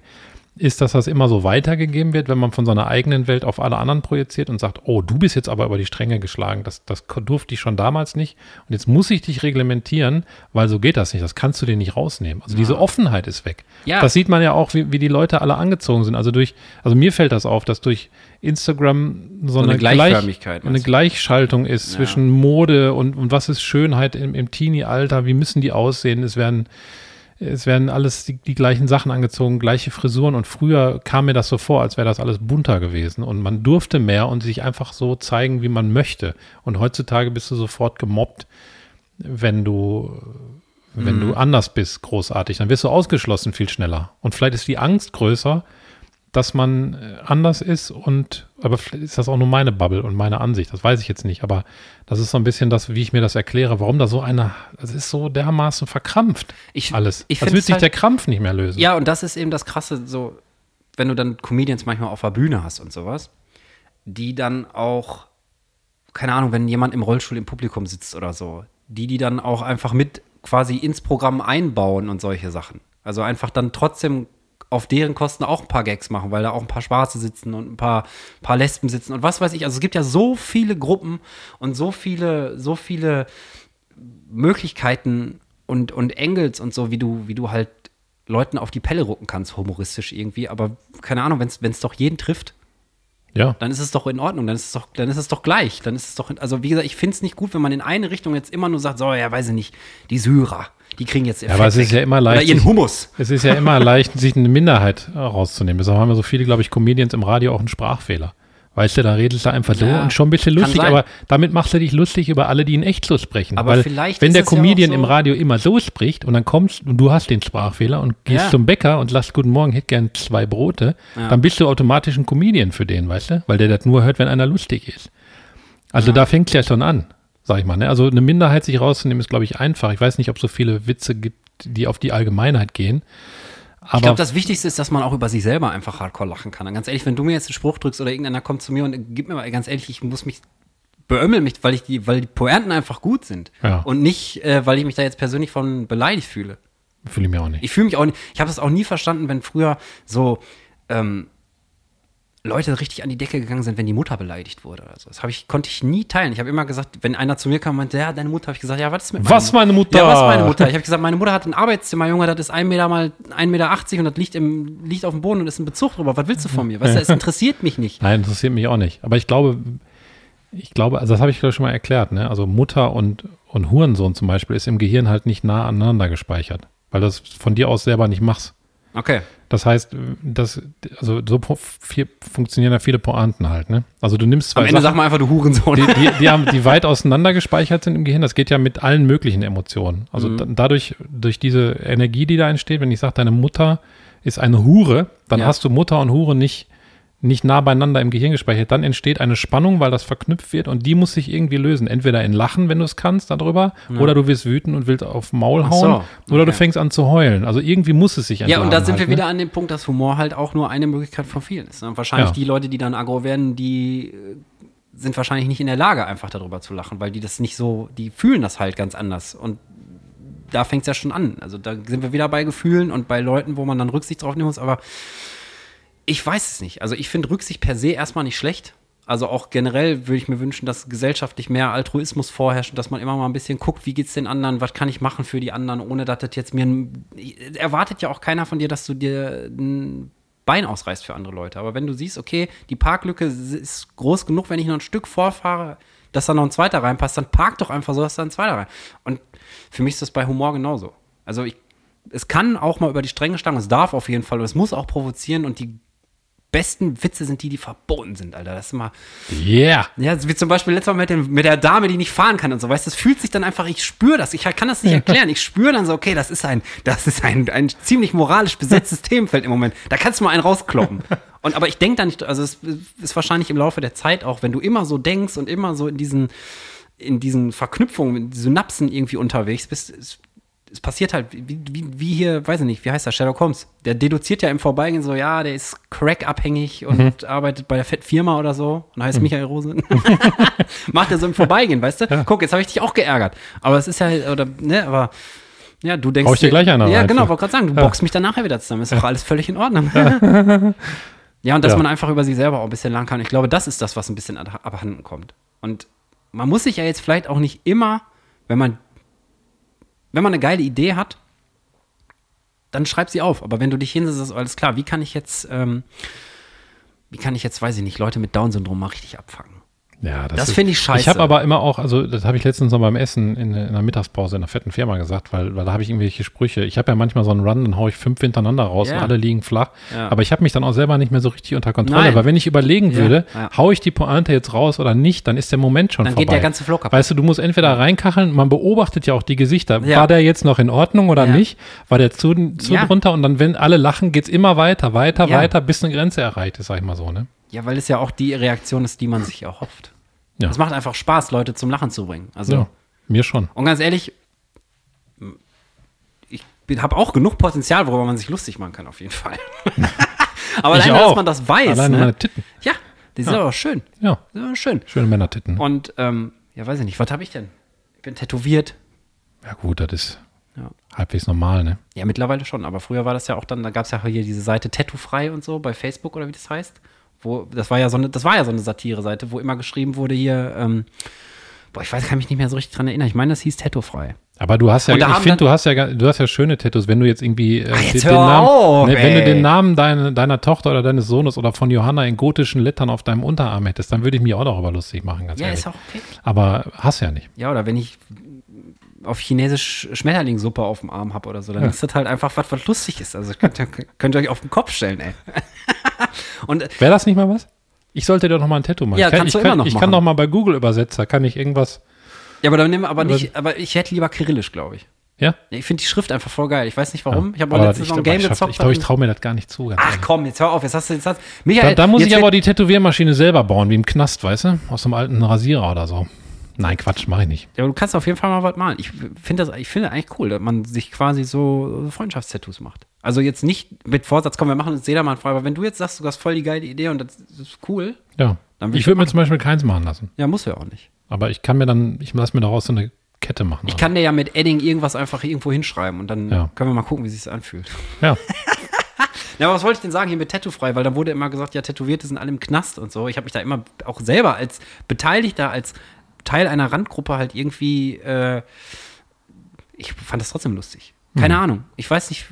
ist, dass das immer so weitergegeben wird, wenn man von seiner eigenen Welt auf alle anderen projiziert und sagt, oh, du bist jetzt aber über die Stränge geschlagen, das, das durfte ich schon damals nicht und jetzt muss ich dich reglementieren, weil so geht das nicht, das kannst du dir nicht rausnehmen. Also diese Offenheit ist weg. Ja. Das sieht man ja auch, wie, wie die Leute alle angezogen sind. Also durch, also mir fällt das auf, dass durch Instagram so, eine eine, Gleichförmigkeit, Gleich, eine? Gleichschaltung ist zwischen Mode und, und was ist Schönheit im, im Teenie-Alter, wie müssen die aussehen, es werden es werden alles die, die gleichen Sachen angezogen, gleiche Frisuren und früher kam mir das so vor, als wäre das alles bunter gewesen und man durfte mehr und sich einfach so zeigen, wie man möchte. Und heutzutage bist du sofort gemobbt, wenn du, wenn Mhm. du anders bist, großartig. Dann wirst du ausgeschlossen viel schneller. Und vielleicht ist die Angst größer, dass man äh, anders ist und, aber vielleicht ist das auch nur meine Bubble und meine Ansicht, das weiß ich jetzt nicht, aber das ist so ein bisschen das, wie ich mir das erkläre, warum da so eine, das ist so dermaßen verkrampft, Ich- alles. ich Als würde sich halt- der Krampf nicht mehr lösen. Ja, und das ist eben das Krasse, so, wenn du dann Comedians manchmal auf der Bühne hast und sowas, die dann auch, keine Ahnung, wenn jemand im Rollstuhl im Publikum sitzt oder so, die die dann auch einfach mit quasi ins Programm einbauen und solche Sachen. Also einfach dann trotzdem auf deren Kosten auch ein paar Gags machen, weil da auch ein paar Schwarze sitzen und ein paar, paar Lesben sitzen und was weiß ich. Also es gibt ja so viele Gruppen und so viele, so viele Möglichkeiten und, und Engels und so, wie du, wie du halt Leuten auf die Pelle rucken kannst, humoristisch irgendwie. Aber keine Ahnung, wenn es doch jeden trifft, Ja. dann ist es doch in Ordnung, dann ist es doch, dann ist es doch gleich. Dann ist es doch, also wie gesagt, ich finde es nicht gut, wenn man in eine Richtung jetzt immer nur sagt, so, ja, weiß ich nicht, die Syrer, die kriegen jetzt ihr Ja, aber es ist ja immer Oder leicht, ihren Hummus. Es ist ja immer leicht, sich eine Minderheit rauszunehmen. Deshalb haben ja so viele, glaube ich, Comedians im Radio auch einen Sprachfehler. Weißt du, da redest du einfach so Ja, und schon ein bisschen lustig, aber damit machst du dich lustig über alle, die in echt so sprechen. Aber Weil vielleicht wenn der es ja Comedian so- im Radio immer so spricht und dann kommst und du hast den Sprachfehler und gehst Ja. zum Bäcker und sagst Guten Morgen, hätte gern zwei Brote, dann bist du automatisch ein Comedian für den, weißt du? Weil der das nur hört, wenn einer lustig ist. Also da fängt es ja schon an, sag ich mal. Ne? Also eine Minderheit sich rauszunehmen ist, glaube ich, einfach. Ich weiß nicht, ob es so viele Witze gibt, die auf die Allgemeinheit gehen. Aber Ich glaube, das Wichtigste ist, dass man auch über sich selber einfach hardcore lachen kann. Und ganz ehrlich, wenn du mir jetzt einen Spruch drückst oder irgendeiner kommt zu mir und gib mir mal ganz ehrlich, ich muss mich beömmeln mich, weil ich die, weil die Pointen einfach gut sind. Ja. Und nicht, äh, weil ich mich da jetzt persönlich von beleidigt fühle. fühle ich mir auch nicht. Ich fühle mich auch nicht, ich habe das auch nie verstanden, wenn früher so ähm, Leute richtig an die Decke gegangen sind, wenn die Mutter beleidigt wurde oder so. Das ich, konnte ich nie teilen. Ich habe immer gesagt, wenn einer zu mir kam und meinte, ja, deine Mutter, habe ich gesagt, ja, was ist mit meiner Was, meine Mutter? Ja, was meine Mutter? Ich habe gesagt, meine Mutter hat ein Arbeitszimmer, Junge, das ist 1 Meter mal 1,80 Meter und das liegt, im, liegt auf dem Boden und ist ein Bezug drüber. Was willst du von mir? Weißt du, es interessiert mich nicht. Nein, interessiert mich auch nicht. Aber ich glaube, ich glaube, also das habe ich glaube ich schon mal erklärt, ne? Also Mutter und, und Hurensohn zum Beispiel ist im Gehirn halt nicht nah aneinander gespeichert, weil du das von dir aus selber nicht machst. Okay. Das heißt, das, also so viel, funktionieren da viele Pointen halt, ne? Also du nimmst zwei Am Ende Sachen, sag mal einfach, du Hurensohn. die, die, die, haben, die weit auseinander gespeichert sind im Gehirn. Das geht ja mit allen möglichen Emotionen. Also Mhm. da, dadurch, durch diese Energie, die da entsteht, wenn ich sage, deine Mutter ist eine Hure, dann Ja. hast du Mutter und Hure nicht, nicht nah beieinander im Gehirn gespeichert. Dann entsteht eine Spannung, weil das verknüpft wird und die muss sich irgendwie lösen. Entweder in Lachen, wenn du es kannst, darüber, oder du wirst wütend und willst auf Maul Ach so, hauen, oder du okay. fängst an zu heulen. Also irgendwie muss es sich Ja, und da entladen sind wir halt, ne? wieder an dem Punkt, dass Humor halt auch nur eine Möglichkeit von vielen ist. ne? Und wahrscheinlich Ja. die Leute, die dann aggro werden, die äh, sind wahrscheinlich nicht in der Lage, einfach darüber zu lachen, weil die das nicht so, die fühlen das halt ganz anders. Und da fängt es ja schon an. Also da sind wir wieder bei Gefühlen und bei Leuten, wo man dann Rücksicht drauf nehmen muss. Aber ich weiß es nicht. Also ich finde Rücksicht per se erstmal nicht schlecht. Also auch generell würde ich mir wünschen, dass gesellschaftlich mehr Altruismus vorherrscht und dass man immer mal ein bisschen guckt, wie geht's den anderen, was kann ich machen für die anderen, ohne dass das jetzt mir ein, erwartet ja auch keiner von dir, dass du dir ein Bein ausreißt für andere Leute. Aber wenn du siehst, okay, die Parklücke ist groß genug, wenn ich noch ein Stück vorfahre, dass da noch ein zweiter reinpasst, dann park doch einfach so, dass da ein zweiter rein. Und für mich ist das bei Humor genauso. Also ich, es kann auch mal über die Stränge schlagen, es darf auf jeden Fall es muss auch provozieren und die besten Witze sind die, die verboten sind, Alter. Das ist immer, Yeah. ja, wie zum Beispiel letztes Mal mit, dem, mit der Dame, die nicht fahren kann und so, weißt du, das fühlt sich dann einfach, ich spüre das, ich kann das nicht erklären, ich spüre dann so, okay, das ist ein, das ist ein, ein ziemlich moralisch besetztes Themenfeld im Moment, da kannst du mal einen rauskloppen. Und, aber ich denke da nicht, also es ist wahrscheinlich im Laufe der Zeit auch, wenn du immer so denkst und immer so in diesen, in diesen Verknüpfungen, in Synapsen irgendwie unterwegs bist, es, passiert halt, wie, wie, wie hier, weiß ich nicht, wie heißt das, Sherlock Holmes. Der deduziert ja im Vorbeigehen so, ja, der ist Crack-abhängig und arbeitet bei der Fettfirma oder so und heißt Michael Rose. Macht er so im Vorbeigehen, weißt du? Guck, jetzt habe ich dich auch geärgert. Aber es ist ja, oder, ne, aber ja, du denkst. Hau ich dir gleich einer Ja, rein genau, wollte gerade sagen, du Ja. boxst mich dann nachher wieder zusammen. Ist doch alles völlig in Ordnung. ja, und dass Ja. man einfach über sich selber auch ein bisschen lernen kann. Ich glaube, das ist das, was ein bisschen ab- abhanden kommt. Und man muss sich ja jetzt vielleicht auch nicht immer, wenn man, wenn man eine geile Idee hat, dann schreib sie auf. Aber wenn du dich hinsetzt, ist alles klar. Wie kann ich jetzt, ähm, wie kann ich jetzt, weiß ich nicht, Leute mit Down-Syndrom mal richtig abfangen? Ja, Das ist- finde ich scheiße. Ich habe aber immer auch, also das habe ich letztens noch beim Essen in, in einer Mittagspause in einer fetten Firma gesagt, weil, weil da habe ich irgendwelche Sprüche. Ich habe ja manchmal so einen Run, dann haue ich fünf hintereinander raus Ja. und alle liegen flach. Ja. Aber ich habe mich dann auch selber nicht mehr so richtig unter Kontrolle. Nein. Weil wenn ich überlegen würde, ja. haue ich die Pointe jetzt raus oder nicht, dann ist der Moment schon Dann vorbei. geht der ganze Flow kaputt. Weißt du, du musst entweder reinkacheln, man beobachtet ja auch die Gesichter. Ja. War der jetzt noch in Ordnung oder nicht? War der zu, zu drunter? Und dann, wenn alle lachen, geht's immer weiter, weiter, weiter, bis eine Grenze erreicht ist, sag ich mal so, ne? Ja, weil es ja auch die Reaktion ist, die man sich erhofft. Ja. Es macht einfach Spaß, Leute zum Lachen zu bringen. Also, Ja, mir schon. und ganz ehrlich, ich habe auch genug Potenzial, worüber man sich lustig machen kann, auf jeden Fall. Aber Ich alleine, dass auch. man das weiß, Alleine ne? meine Titten. Ja, die sind aber schön. Ja, Die sind aber schön. schöne Männertitten. Und, ähm, ja, weiß ich nicht, was habe ich denn? Ich bin tätowiert. Ja gut, das ist Ja. halbwegs normal, ne? Ja, mittlerweile schon. Aber früher war das ja auch dann, da gab es ja hier diese Seite Tattoo-frei und so bei Facebook oder wie das heißt. Wo, das war ja so eine, das war ja so eine Satire-Seite, wo immer geschrieben wurde hier, ähm, boah, ich weiß, kann mich nicht mehr so richtig dran erinnern. Ich meine, das hieß Tattoo-frei. Aber du hast ja, ich finde, du hast ja, du hast ja schöne Tattoos, wenn du jetzt irgendwie äh, jetzt den, Namen, auf, ne, wenn du den Namen deiner, deiner Tochter oder deines Sohnes oder von Johanna in gotischen Lettern auf deinem Unterarm hättest, dann würde ich mich auch darüber lustig machen, ganz Ja, ehrlich. ist auch okay. Aber hast ja nicht. Ja, oder wenn ich auf Chinesisch Schmetterlingssuppe auf dem Arm habe oder so, dann Ja. ist das halt einfach was, was lustig ist. Also könnt ihr, könnt ihr euch auf den Kopf stellen, ey. und Wäre das nicht mal was? Ich sollte dir doch mal ein Tattoo machen. Ja, ich kann, kannst ich du kann, immer noch ich machen. kann doch mal bei Google Übersetzer, kann ich irgendwas, ja, aber dann nehmen wir aber nicht, aber ich hätte lieber Kyrillisch, glaube ich. ja? Ja, Ich finde die Schrift einfach voll geil. Ich weiß nicht warum. Ich habe auch Aber letztens noch ein Game gezockt. ich glaube, ich traue mir das gar nicht zu. Ach ehrlich. komm, jetzt hör auf. Jetzt hast du, jetzt hast Da, Michael, da muss jetzt ich aber die Tätowiermaschine selber bauen, wie im Knast, weißt du? Aus einem alten Rasierer oder so. Nein, Quatsch, mache ich nicht. Ja, du kannst auf jeden Fall mal was malen. Ich finde das, ich finde eigentlich cool, dass man sich quasi so Freundschaftstattoos macht. Also jetzt nicht mit Vorsatz, komm, wir machen uns jedermann frei, aber wenn du jetzt sagst, du hast voll die geile Idee und das ist cool, Ja. Dann ich würde mir zum Beispiel keins machen lassen. ja, muss ja auch nicht. Aber ich kann mir dann, ich lasse mir daraus so eine Kette machen. Ich kann dir ja mit Edding irgendwas einfach irgendwo hinschreiben und dann Ja. können wir mal gucken, wie sich anfühlt. Ja. Ja, aber was wollte ich denn sagen hier mit Tattoo-frei? Weil da wurde immer gesagt, ja, Tätowierte sind alle im Knast und so. Ich habe mich da immer auch selber als Beteiligter, als Teil einer Randgruppe halt irgendwie, äh, ich fand das trotzdem lustig. Keine Mhm. Ahnung. Ich weiß nicht,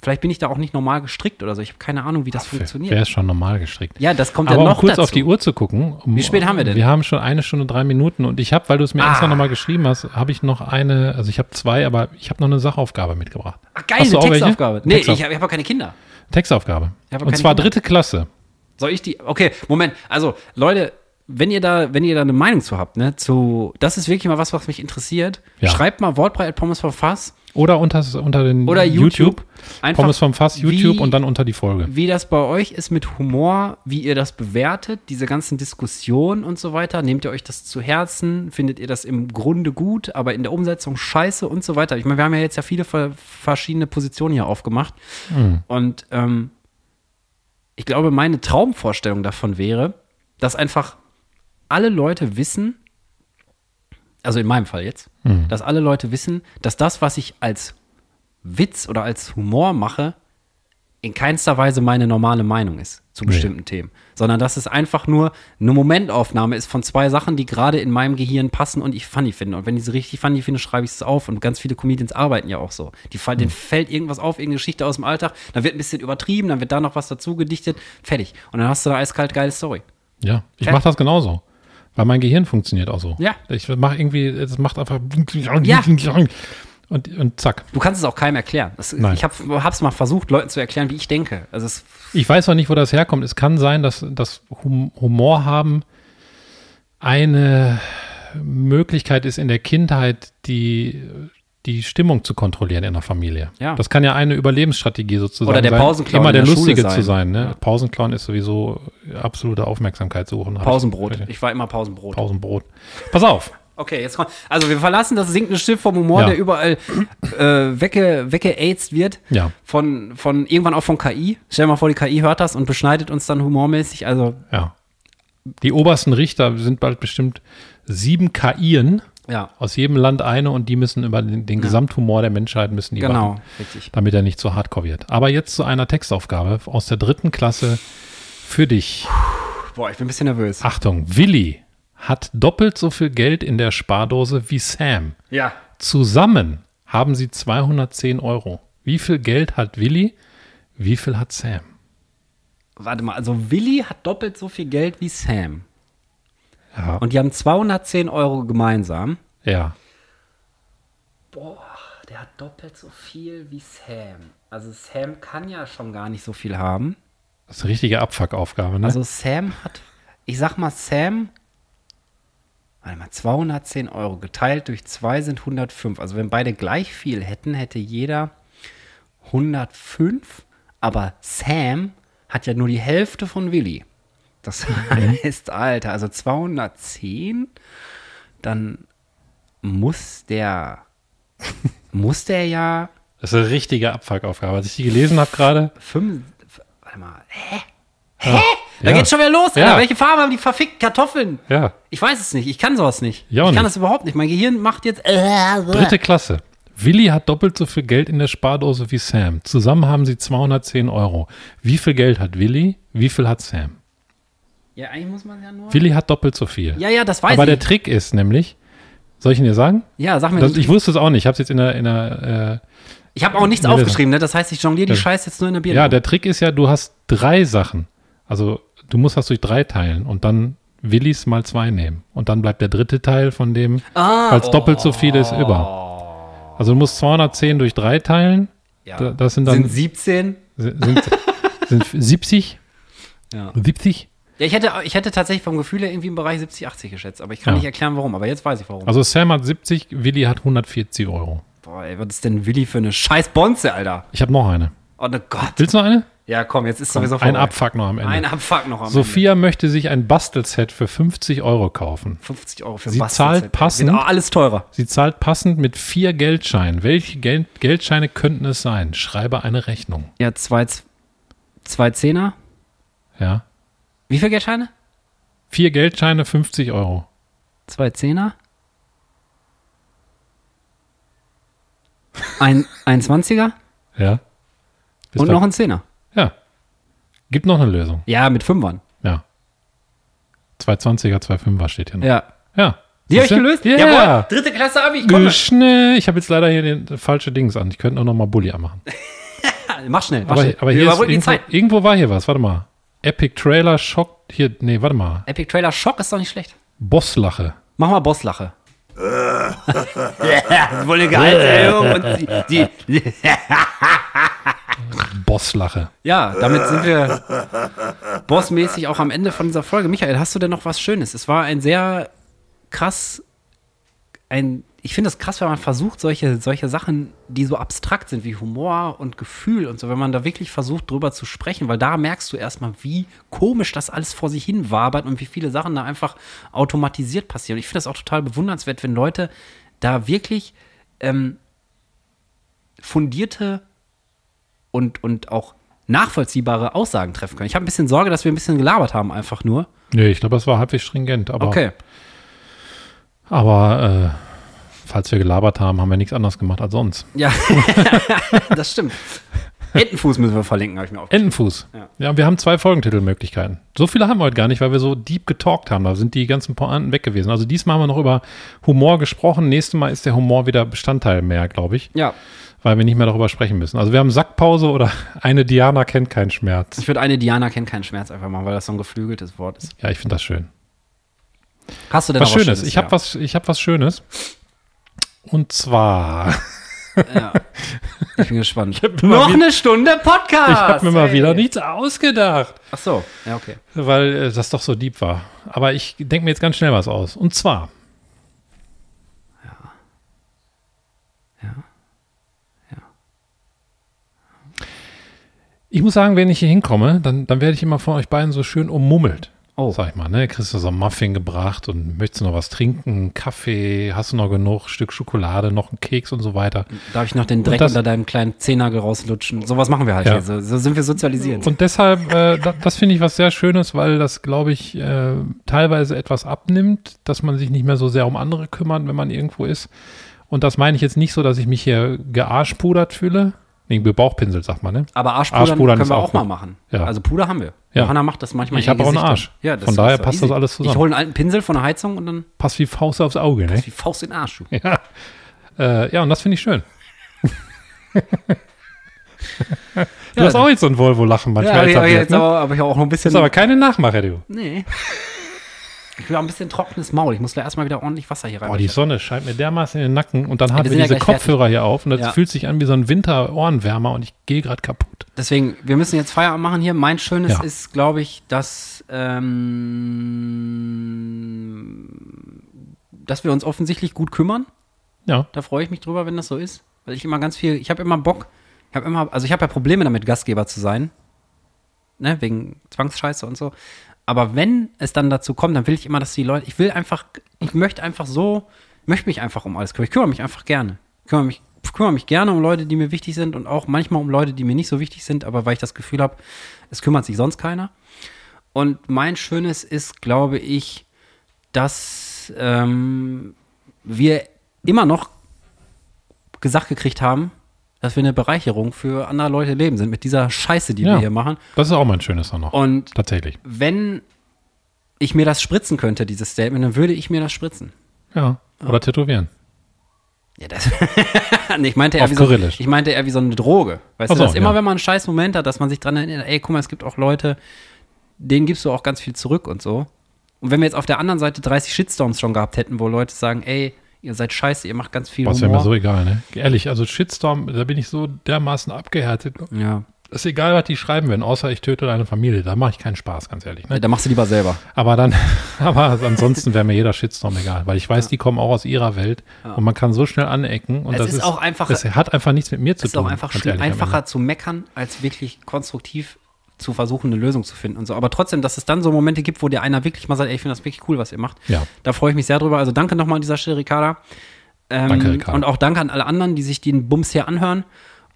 Vielleicht bin ich da auch nicht normal gestrickt oder so. Ich habe keine Ahnung, wie das funktioniert. Wäre schon normal gestrickt. Ja, das kommt Aber ja um noch kurz dazu. auf die Uhr zu gucken. Um, Wie spät haben wir denn? Wir haben schon eine Stunde, drei Minuten und ich habe, weil du es mir extra Ah. nochmal geschrieben hast, habe ich noch eine, also ich habe zwei, aber ich habe noch eine Sachaufgabe mitgebracht. Ach, geil, Hast du eine? Textaufgabe. Nee, Textauf- ich habe hab keine Kinder. Textaufgabe. Und zwar Kinder. dritte Klasse. Soll ich die? Okay, Moment. Also, Leute, wenn ihr da, wenn ihr da eine Meinung zu habt, ne, zu, das ist wirklich mal was, was mich interessiert. Ja. Schreibt mal Wortbrei Pommes vom Fass Oder unter, unter den oder YouTube. Einfach, Pommes vom Fass, YouTube wie- und dann unter die Folge. wie das bei euch ist mit Humor, wie ihr das bewertet, diese ganzen Diskussionen und so weiter. Nehmt ihr euch das zu Herzen? Findet ihr das im Grunde gut, aber in der Umsetzung scheiße und so weiter? Ich meine, wir haben ja jetzt ja viele ver- verschiedene Positionen hier aufgemacht. Und ähm, ich glaube, meine Traumvorstellung davon wäre, dass einfach alle Leute wissen, also in meinem Fall jetzt, dass alle Leute wissen, dass das, was ich als Witz oder als Humor mache, in keinster Weise meine normale Meinung ist zu bestimmten Themen, sondern dass es einfach nur eine Momentaufnahme ist von zwei Sachen, die gerade in meinem Gehirn passen und ich funny finde. Und wenn ich sie richtig funny finde, schreibe ich es auf. Und ganz viele Comedians arbeiten ja auch so. Die, fall- Denen fällt irgendwas auf, irgendeine Geschichte aus dem Alltag, dann wird ein bisschen übertrieben, dann wird da noch was dazu gedichtet, fertig. Und dann hast du eine eiskalt geile Story. Ja, ich mache das genauso. Weil mein Gehirn funktioniert auch so. Ja. Ich mache irgendwie, es macht einfach. Ja. Und, und zack. Du kannst es auch keinem erklären. Das, Nein. ich habe es mal versucht, Leuten zu erklären, wie ich denke. Also es, Ich weiß noch nicht, wo das herkommt. Es kann sein, dass das Hum Humor haben eine Möglichkeit ist in der Kindheit, die, die Stimmung zu kontrollieren in der Familie. Ja. Das kann ja eine Überlebensstrategie sozusagen Oder der sein, Pausenclown immer der, der Lustige sein. zu sein. Ne? Pausenclown ist sowieso absolute Aufmerksamkeit suchen. Pausenbrot. Ich, Ich war immer Pausenbrot. Pausenbrot. Pass auf. Okay, jetzt kommt. Also wir verlassen das sinkende Schiff vom Humor, Ja. der überall äh, wegge, weggeaids wird. Ja. Von, von irgendwann auch von KI. Stell dir mal vor, die KI hört das und beschneidet uns dann humormäßig. Also, Ja. Die obersten Richter sind bald bestimmt sieben KIen, ja, aus jedem Land eine und die müssen über den, den Gesamthumor der Menschheit müssen die genau, wachen, richtig. damit er nicht zu hardcore wird. Aber jetzt zu einer Textaufgabe aus der dritten Klasse für dich. Boah, ich bin ein bisschen nervös. Achtung, Willi hat doppelt so viel Geld in der Spardose wie Sam. Ja. Zusammen haben sie 210 Euro. Wie viel Geld hat Willi? Wie viel hat Sam? Warte mal, also Willi hat doppelt so viel Geld wie Sam. Ja. Und die haben 210 Euro gemeinsam. ja. Boah, der hat doppelt so viel wie Sam. Also Sam kann ja schon gar nicht so viel haben. Das ist eine richtige Abfuck-Aufgabe, ne? Also Sam hat, ich sag mal, Sam, warte mal, 210 Euro geteilt durch 2 sind 105. Also wenn beide gleich viel hätten, hätte jeder 105. Aber Sam hat ja nur die Hälfte von Willi. Das heißt, Alter, also 210, dann muss der, muss der ja das ist eine richtige Abfuck-Aufgabe. Als ich die gelesen habe gerade, 5, warte mal, hä? Hä? Da Ja. geht's schon wieder los, Ja. Alter. Welche Farbe haben die verfickten Kartoffeln? ja, Ich weiß es nicht. Ich kann sowas nicht. Ja, ich kann nicht. das überhaupt nicht. Mein Gehirn macht jetzt. Dritte Klasse. Willi hat doppelt so viel Geld in der Spardose wie Sam. Zusammen haben sie 210 Euro. Wie viel Geld hat Willi? Wie viel hat Sam? Ja, eigentlich muss man ja nur. Willi hat doppelt so viel. Ja, ja, das weiß Aber der ich. Trick ist nämlich, soll ich ihn dir sagen? ja, sag mir. Das, ich wusste es auch nicht. Ich habe es jetzt in der, in der ich habe auch nichts aufgeschrieben, ne? Das heißt, ich jongliere die Ja. Scheiße jetzt nur in der äh, Bier. ja, der Trick ist ja, du hast drei Sachen. Also du musst das durch drei teilen und dann Willis mal zwei nehmen. Und dann bleibt der dritte Teil von dem, Ah, als doppelt so viel ist, über. Also du musst 210 durch drei teilen. ja. Da- Das sind dann sind 17. sind, sind, sind 70. Ja. 70. Ja, ich hätte, ich hätte tatsächlich vom Gefühl her irgendwie im Bereich 70, 80 geschätzt, aber ich kann Ja. nicht erklären, warum. Aber jetzt weiß ich warum. Also Sam hat 70, Willi hat 140 Euro. Boah, ey, was ist denn Willi für eine scheiß Bonze, Alter? Ich habe noch eine. Oh ne Gott. Willst du noch eine? Ja, komm, jetzt ist sowieso Ein vorbei. Abfuck noch am Ende. Ein Abfuck noch am Sophia möchte sich ein Bastelset für 50 Euro kaufen. Ende. 50 Euro für Sie Bastelset, zahlt passend. Wird auch alles teurer. Sie zahlt passend mit vier Geldscheinen. Welche Geld Geldscheine könnten es sein? Schreibe eine Rechnung. Ja, zwei, zwei Zehner. Ja. Wie viel Geldscheine? Vier Geldscheine, 50 Euro. Zwei Zehner. Ein, ein Zwanziger Ja. Bist und noch ein Zehner. Ja. Gibt noch eine Lösung. Ja, mit Fünfern. Ja. Zwei 20er, zwei 5er steht hier noch. Ja. Ja. Die habe ich Siehste? gelöst? Ja. Jawohl. Dritte Klasse Abi, ich komme. Schnell. Ich habe jetzt leider hier den falsche Dings an. Ich könnte auch noch mal Bulli anmachen. mach schnell. Mach Aber, schnell. aber Wir hier ist überbrücken die irgendwo, Zeit. irgendwo war hier was. Warte mal. Epic Trailer Schock. Hier, nee, warte mal. Epic Trailer Schock ist doch nicht schlecht. Bosslache. Mach mal Bosslache. ja, wohl eine Gehaltserhöhung und die, die, Bosslache. Ja, damit sind wir bossmäßig auch am Ende von dieser Folge. Michael, hast du denn noch was Schönes? Es war ein sehr krass, ein, ich finde es krass, wenn man versucht, solche, solche Sachen, die so abstrakt sind wie Humor und Gefühl und so, wenn man da wirklich versucht, drüber zu sprechen, weil da merkst du erstmal, wie komisch das alles vor sich hin wabert und wie viele Sachen da einfach automatisiert passieren. Und ich finde das auch total bewundernswert, wenn Leute da wirklich ähm, fundierte und, und auch nachvollziehbare Aussagen treffen können. Ich habe ein bisschen Sorge, dass wir ein bisschen gelabert haben, einfach nur. Nee, ich glaube, das war halbwegs stringent. Aber, Okay. aber äh, falls wir gelabert haben, haben wir nichts anderes gemacht als sonst. Ja, das stimmt. Entenfuß müssen wir verlinken, habe ich mir auch. Entenfuß. Ja. Ja. wir haben zwei Folgentitelmöglichkeiten. So viele haben wir heute gar nicht, weil wir so deep getalkt haben. Da sind die ganzen Pointen weg gewesen. Also diesmal haben wir noch über Humor gesprochen. Nächstes Mal ist der Humor wieder Bestandteil mehr, glaube ich, Ja, weil wir nicht mehr darüber sprechen müssen. Also wir haben Sackpause oder eine Diana kennt keinen Schmerz. ich würde eine Diana kennt keinen Schmerz einfach machen, weil das so ein geflügeltes Wort ist. Ja, ich finde das schön. Hast du denn Was noch Schönes. Ich habe Ja. was, ich hab was Schönes. Und zwar, Ja. Ich bin gespannt. mal noch eine Stunde Podcast. ich habe mir mal wieder nichts ausgedacht. Ach so, ja, okay. weil äh, das doch so deep war. Aber ich denke mir jetzt ganz schnell was aus. Und zwar. Ich muss sagen, wenn ich hier hinkomme, dann, dann werde ich immer von euch beiden so schön ummummelt. Oh. Sag ich mal, ne? Kriegst du so einen Muffin gebracht und möchtest du noch was trinken, Kaffee, hast du noch genug, Stück Schokolade, noch einen Keks und so weiter. Darf ich noch den Dreck das- unter deinem kleinen Zehennagel rauslutschen? Sowas machen wir halt Ja. hier. So, so sind wir sozialisiert. Und deshalb, äh, da, das finde ich was sehr Schönes, weil das, glaube ich, äh, teilweise etwas abnimmt, dass man sich nicht mehr so sehr um andere kümmert, wenn man irgendwo ist. Und das meine ich jetzt nicht so, dass ich mich hier gearschpudert fühle. Nee, Bauchpinsel, sagt man, ne? Aber Arschpudern, Arschpudern können wir auch auch mal machen. Ja. Also Puder haben wir. Ja. Johanna macht das manchmal Ich in hab ihr auch einen Arsch. Ja, Von daher passt das alles zusammen. Ich hole einen alten Pinsel von der Heizung und dann Passt wie Faust aufs Auge, ne? wie Faust in den Arsch. du. Ja. Äh, ja, und das finde ich schön. du hast auch jetzt so ein Volvo-Lachen manchmal Ja, ja, jetzt ne? aber, aber ich auch noch ein bisschen. Das ist aber keine Nachmacher, du. nee. Ich will auch ein bisschen trockenes Maul. Ich muss da erstmal wieder ordentlich Wasser hier rein. Boah, die Sonne scheint mir dermaßen in den Nacken und dann haben wir wir ja diese gleich Kopfhörer hier auf und das Ja. fühlt sich an wie so ein Winter-Ohrenwärmer und ich gehe gerade kaputt. Deswegen, wir müssen jetzt Feierabend machen hier. Mein Schönes Ja. ist, glaube ich, dass, ähm, dass wir uns offensichtlich gut kümmern. Ja, Da freue ich mich drüber, wenn das so ist. Weil ich immer ganz viel, ich habe immer Bock, ich habe immer, also ich habe ja Probleme damit, Gastgeber zu sein. Ne, wegen Zwangsscheiße und so. Aber wenn es dann dazu kommt, dann will ich immer, dass die Leute, ich will einfach, ich möchte einfach so, möchte mich einfach um alles kümmern. Ich kümmere mich einfach gerne. Ich kümmere mich, ich kümmere mich gerne um Leute, die mir wichtig sind und auch manchmal um Leute, die mir nicht so wichtig sind, aber weil ich das Gefühl habe, es kümmert sich sonst keiner. Und mein Schönes ist, glaube ich, dass ähm, wir immer noch gesagt gekriegt haben, dass wir eine Bereicherung für andere Leute leben sind mit dieser Scheiße, die Ja. wir hier machen. das ist auch mein Schönes noch. Und Tatsächlich. wenn ich mir das spritzen könnte, dieses Statement, dann würde ich mir das spritzen. Ja. Oder tätowieren. Ja, das. ich meinte eher wie so, ich meinte eher wie so eine Droge. Weißt Ach du, so, dass immer, ja. wenn man einen scheiß Moment hat, dass man sich dran erinnert, ey, guck mal, es gibt auch Leute, denen gibst du auch ganz viel zurück und so. Und wenn wir jetzt auf der anderen Seite 30 Shitstorms schon gehabt hätten, wo Leute sagen, ey, ihr seid scheiße, ihr macht ganz viel Boah, ist ja Humor. mir so egal, ne? Ehrlich, also Shitstorm, da bin ich so dermaßen abgehärtet. ja. ist egal, was die schreiben werden, außer ich töte deine Familie. Da mache ich keinen Spaß, ganz ehrlich. Ne? Da machst du lieber selber. Aber dann, aber ansonsten wäre mir jeder Shitstorm egal, weil ich weiß, die kommen auch aus ihrer Welt und man kann so schnell anecken und Es das ist ist auch einfach- Das hat einfach nichts mit mir zu Es ist tun. auch einfach einfacher zu meckern, als wirklich konstruktiv zu versuchen, eine Lösung zu finden und so. Aber trotzdem, dass es dann so Momente gibt, wo dir einer wirklich mal sagt, ey, ich finde das wirklich cool, was ihr macht. Ja. Da freue ich mich sehr drüber. Also danke nochmal an dieser Stelle, Ricarda. Ähm, Danke, Ricarda. Und auch danke an alle anderen, die sich den Bums hier anhören.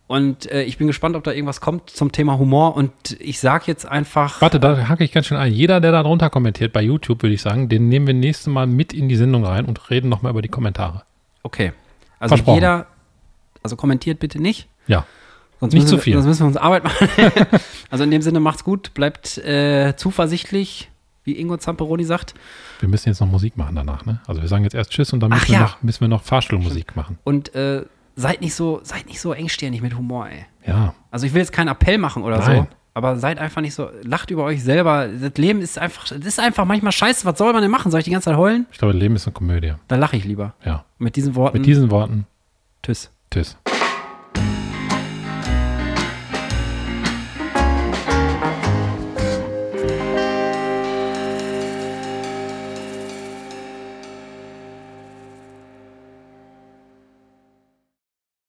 Und äh, ich bin gespannt, ob da irgendwas kommt zum Thema Humor. Und ich sage jetzt einfach. Warte, da hacke ich ganz schön ein. Jeder, der da drunter kommentiert bei YouTube, würde ich sagen, den nehmen wir nächstes Mal mit in die Sendung rein und reden nochmal über die Kommentare. Okay. Also jeder, also kommentiert bitte nicht. Ja. Sonst Nicht zu viel. Wir, sonst müssen wir uns Arbeit machen. also in dem Sinne, macht's gut, bleibt äh, zuversichtlich, wie Ingo Zamperoni sagt. Wir müssen jetzt noch Musik machen danach, ne? Also wir sagen jetzt erst Tschüss und dann müssen, Ach wir, ja. noch, müssen wir noch Fahrstuhlmusik machen. Und äh, seid nicht so, seid nicht so engstirnig mit Humor, ey. Ja. Also ich will jetzt keinen Appell machen oder Nein. so, aber seid einfach nicht so, lacht über euch selber. Das Leben ist einfach, das ist einfach manchmal scheiße. Was soll man denn machen? Soll ich die ganze Zeit heulen? Ich glaube, Leben ist eine Komödie. Dann lache ich lieber. Ja. Mit diesen Worten. Mit diesen Worten, Tschüss. tschüss.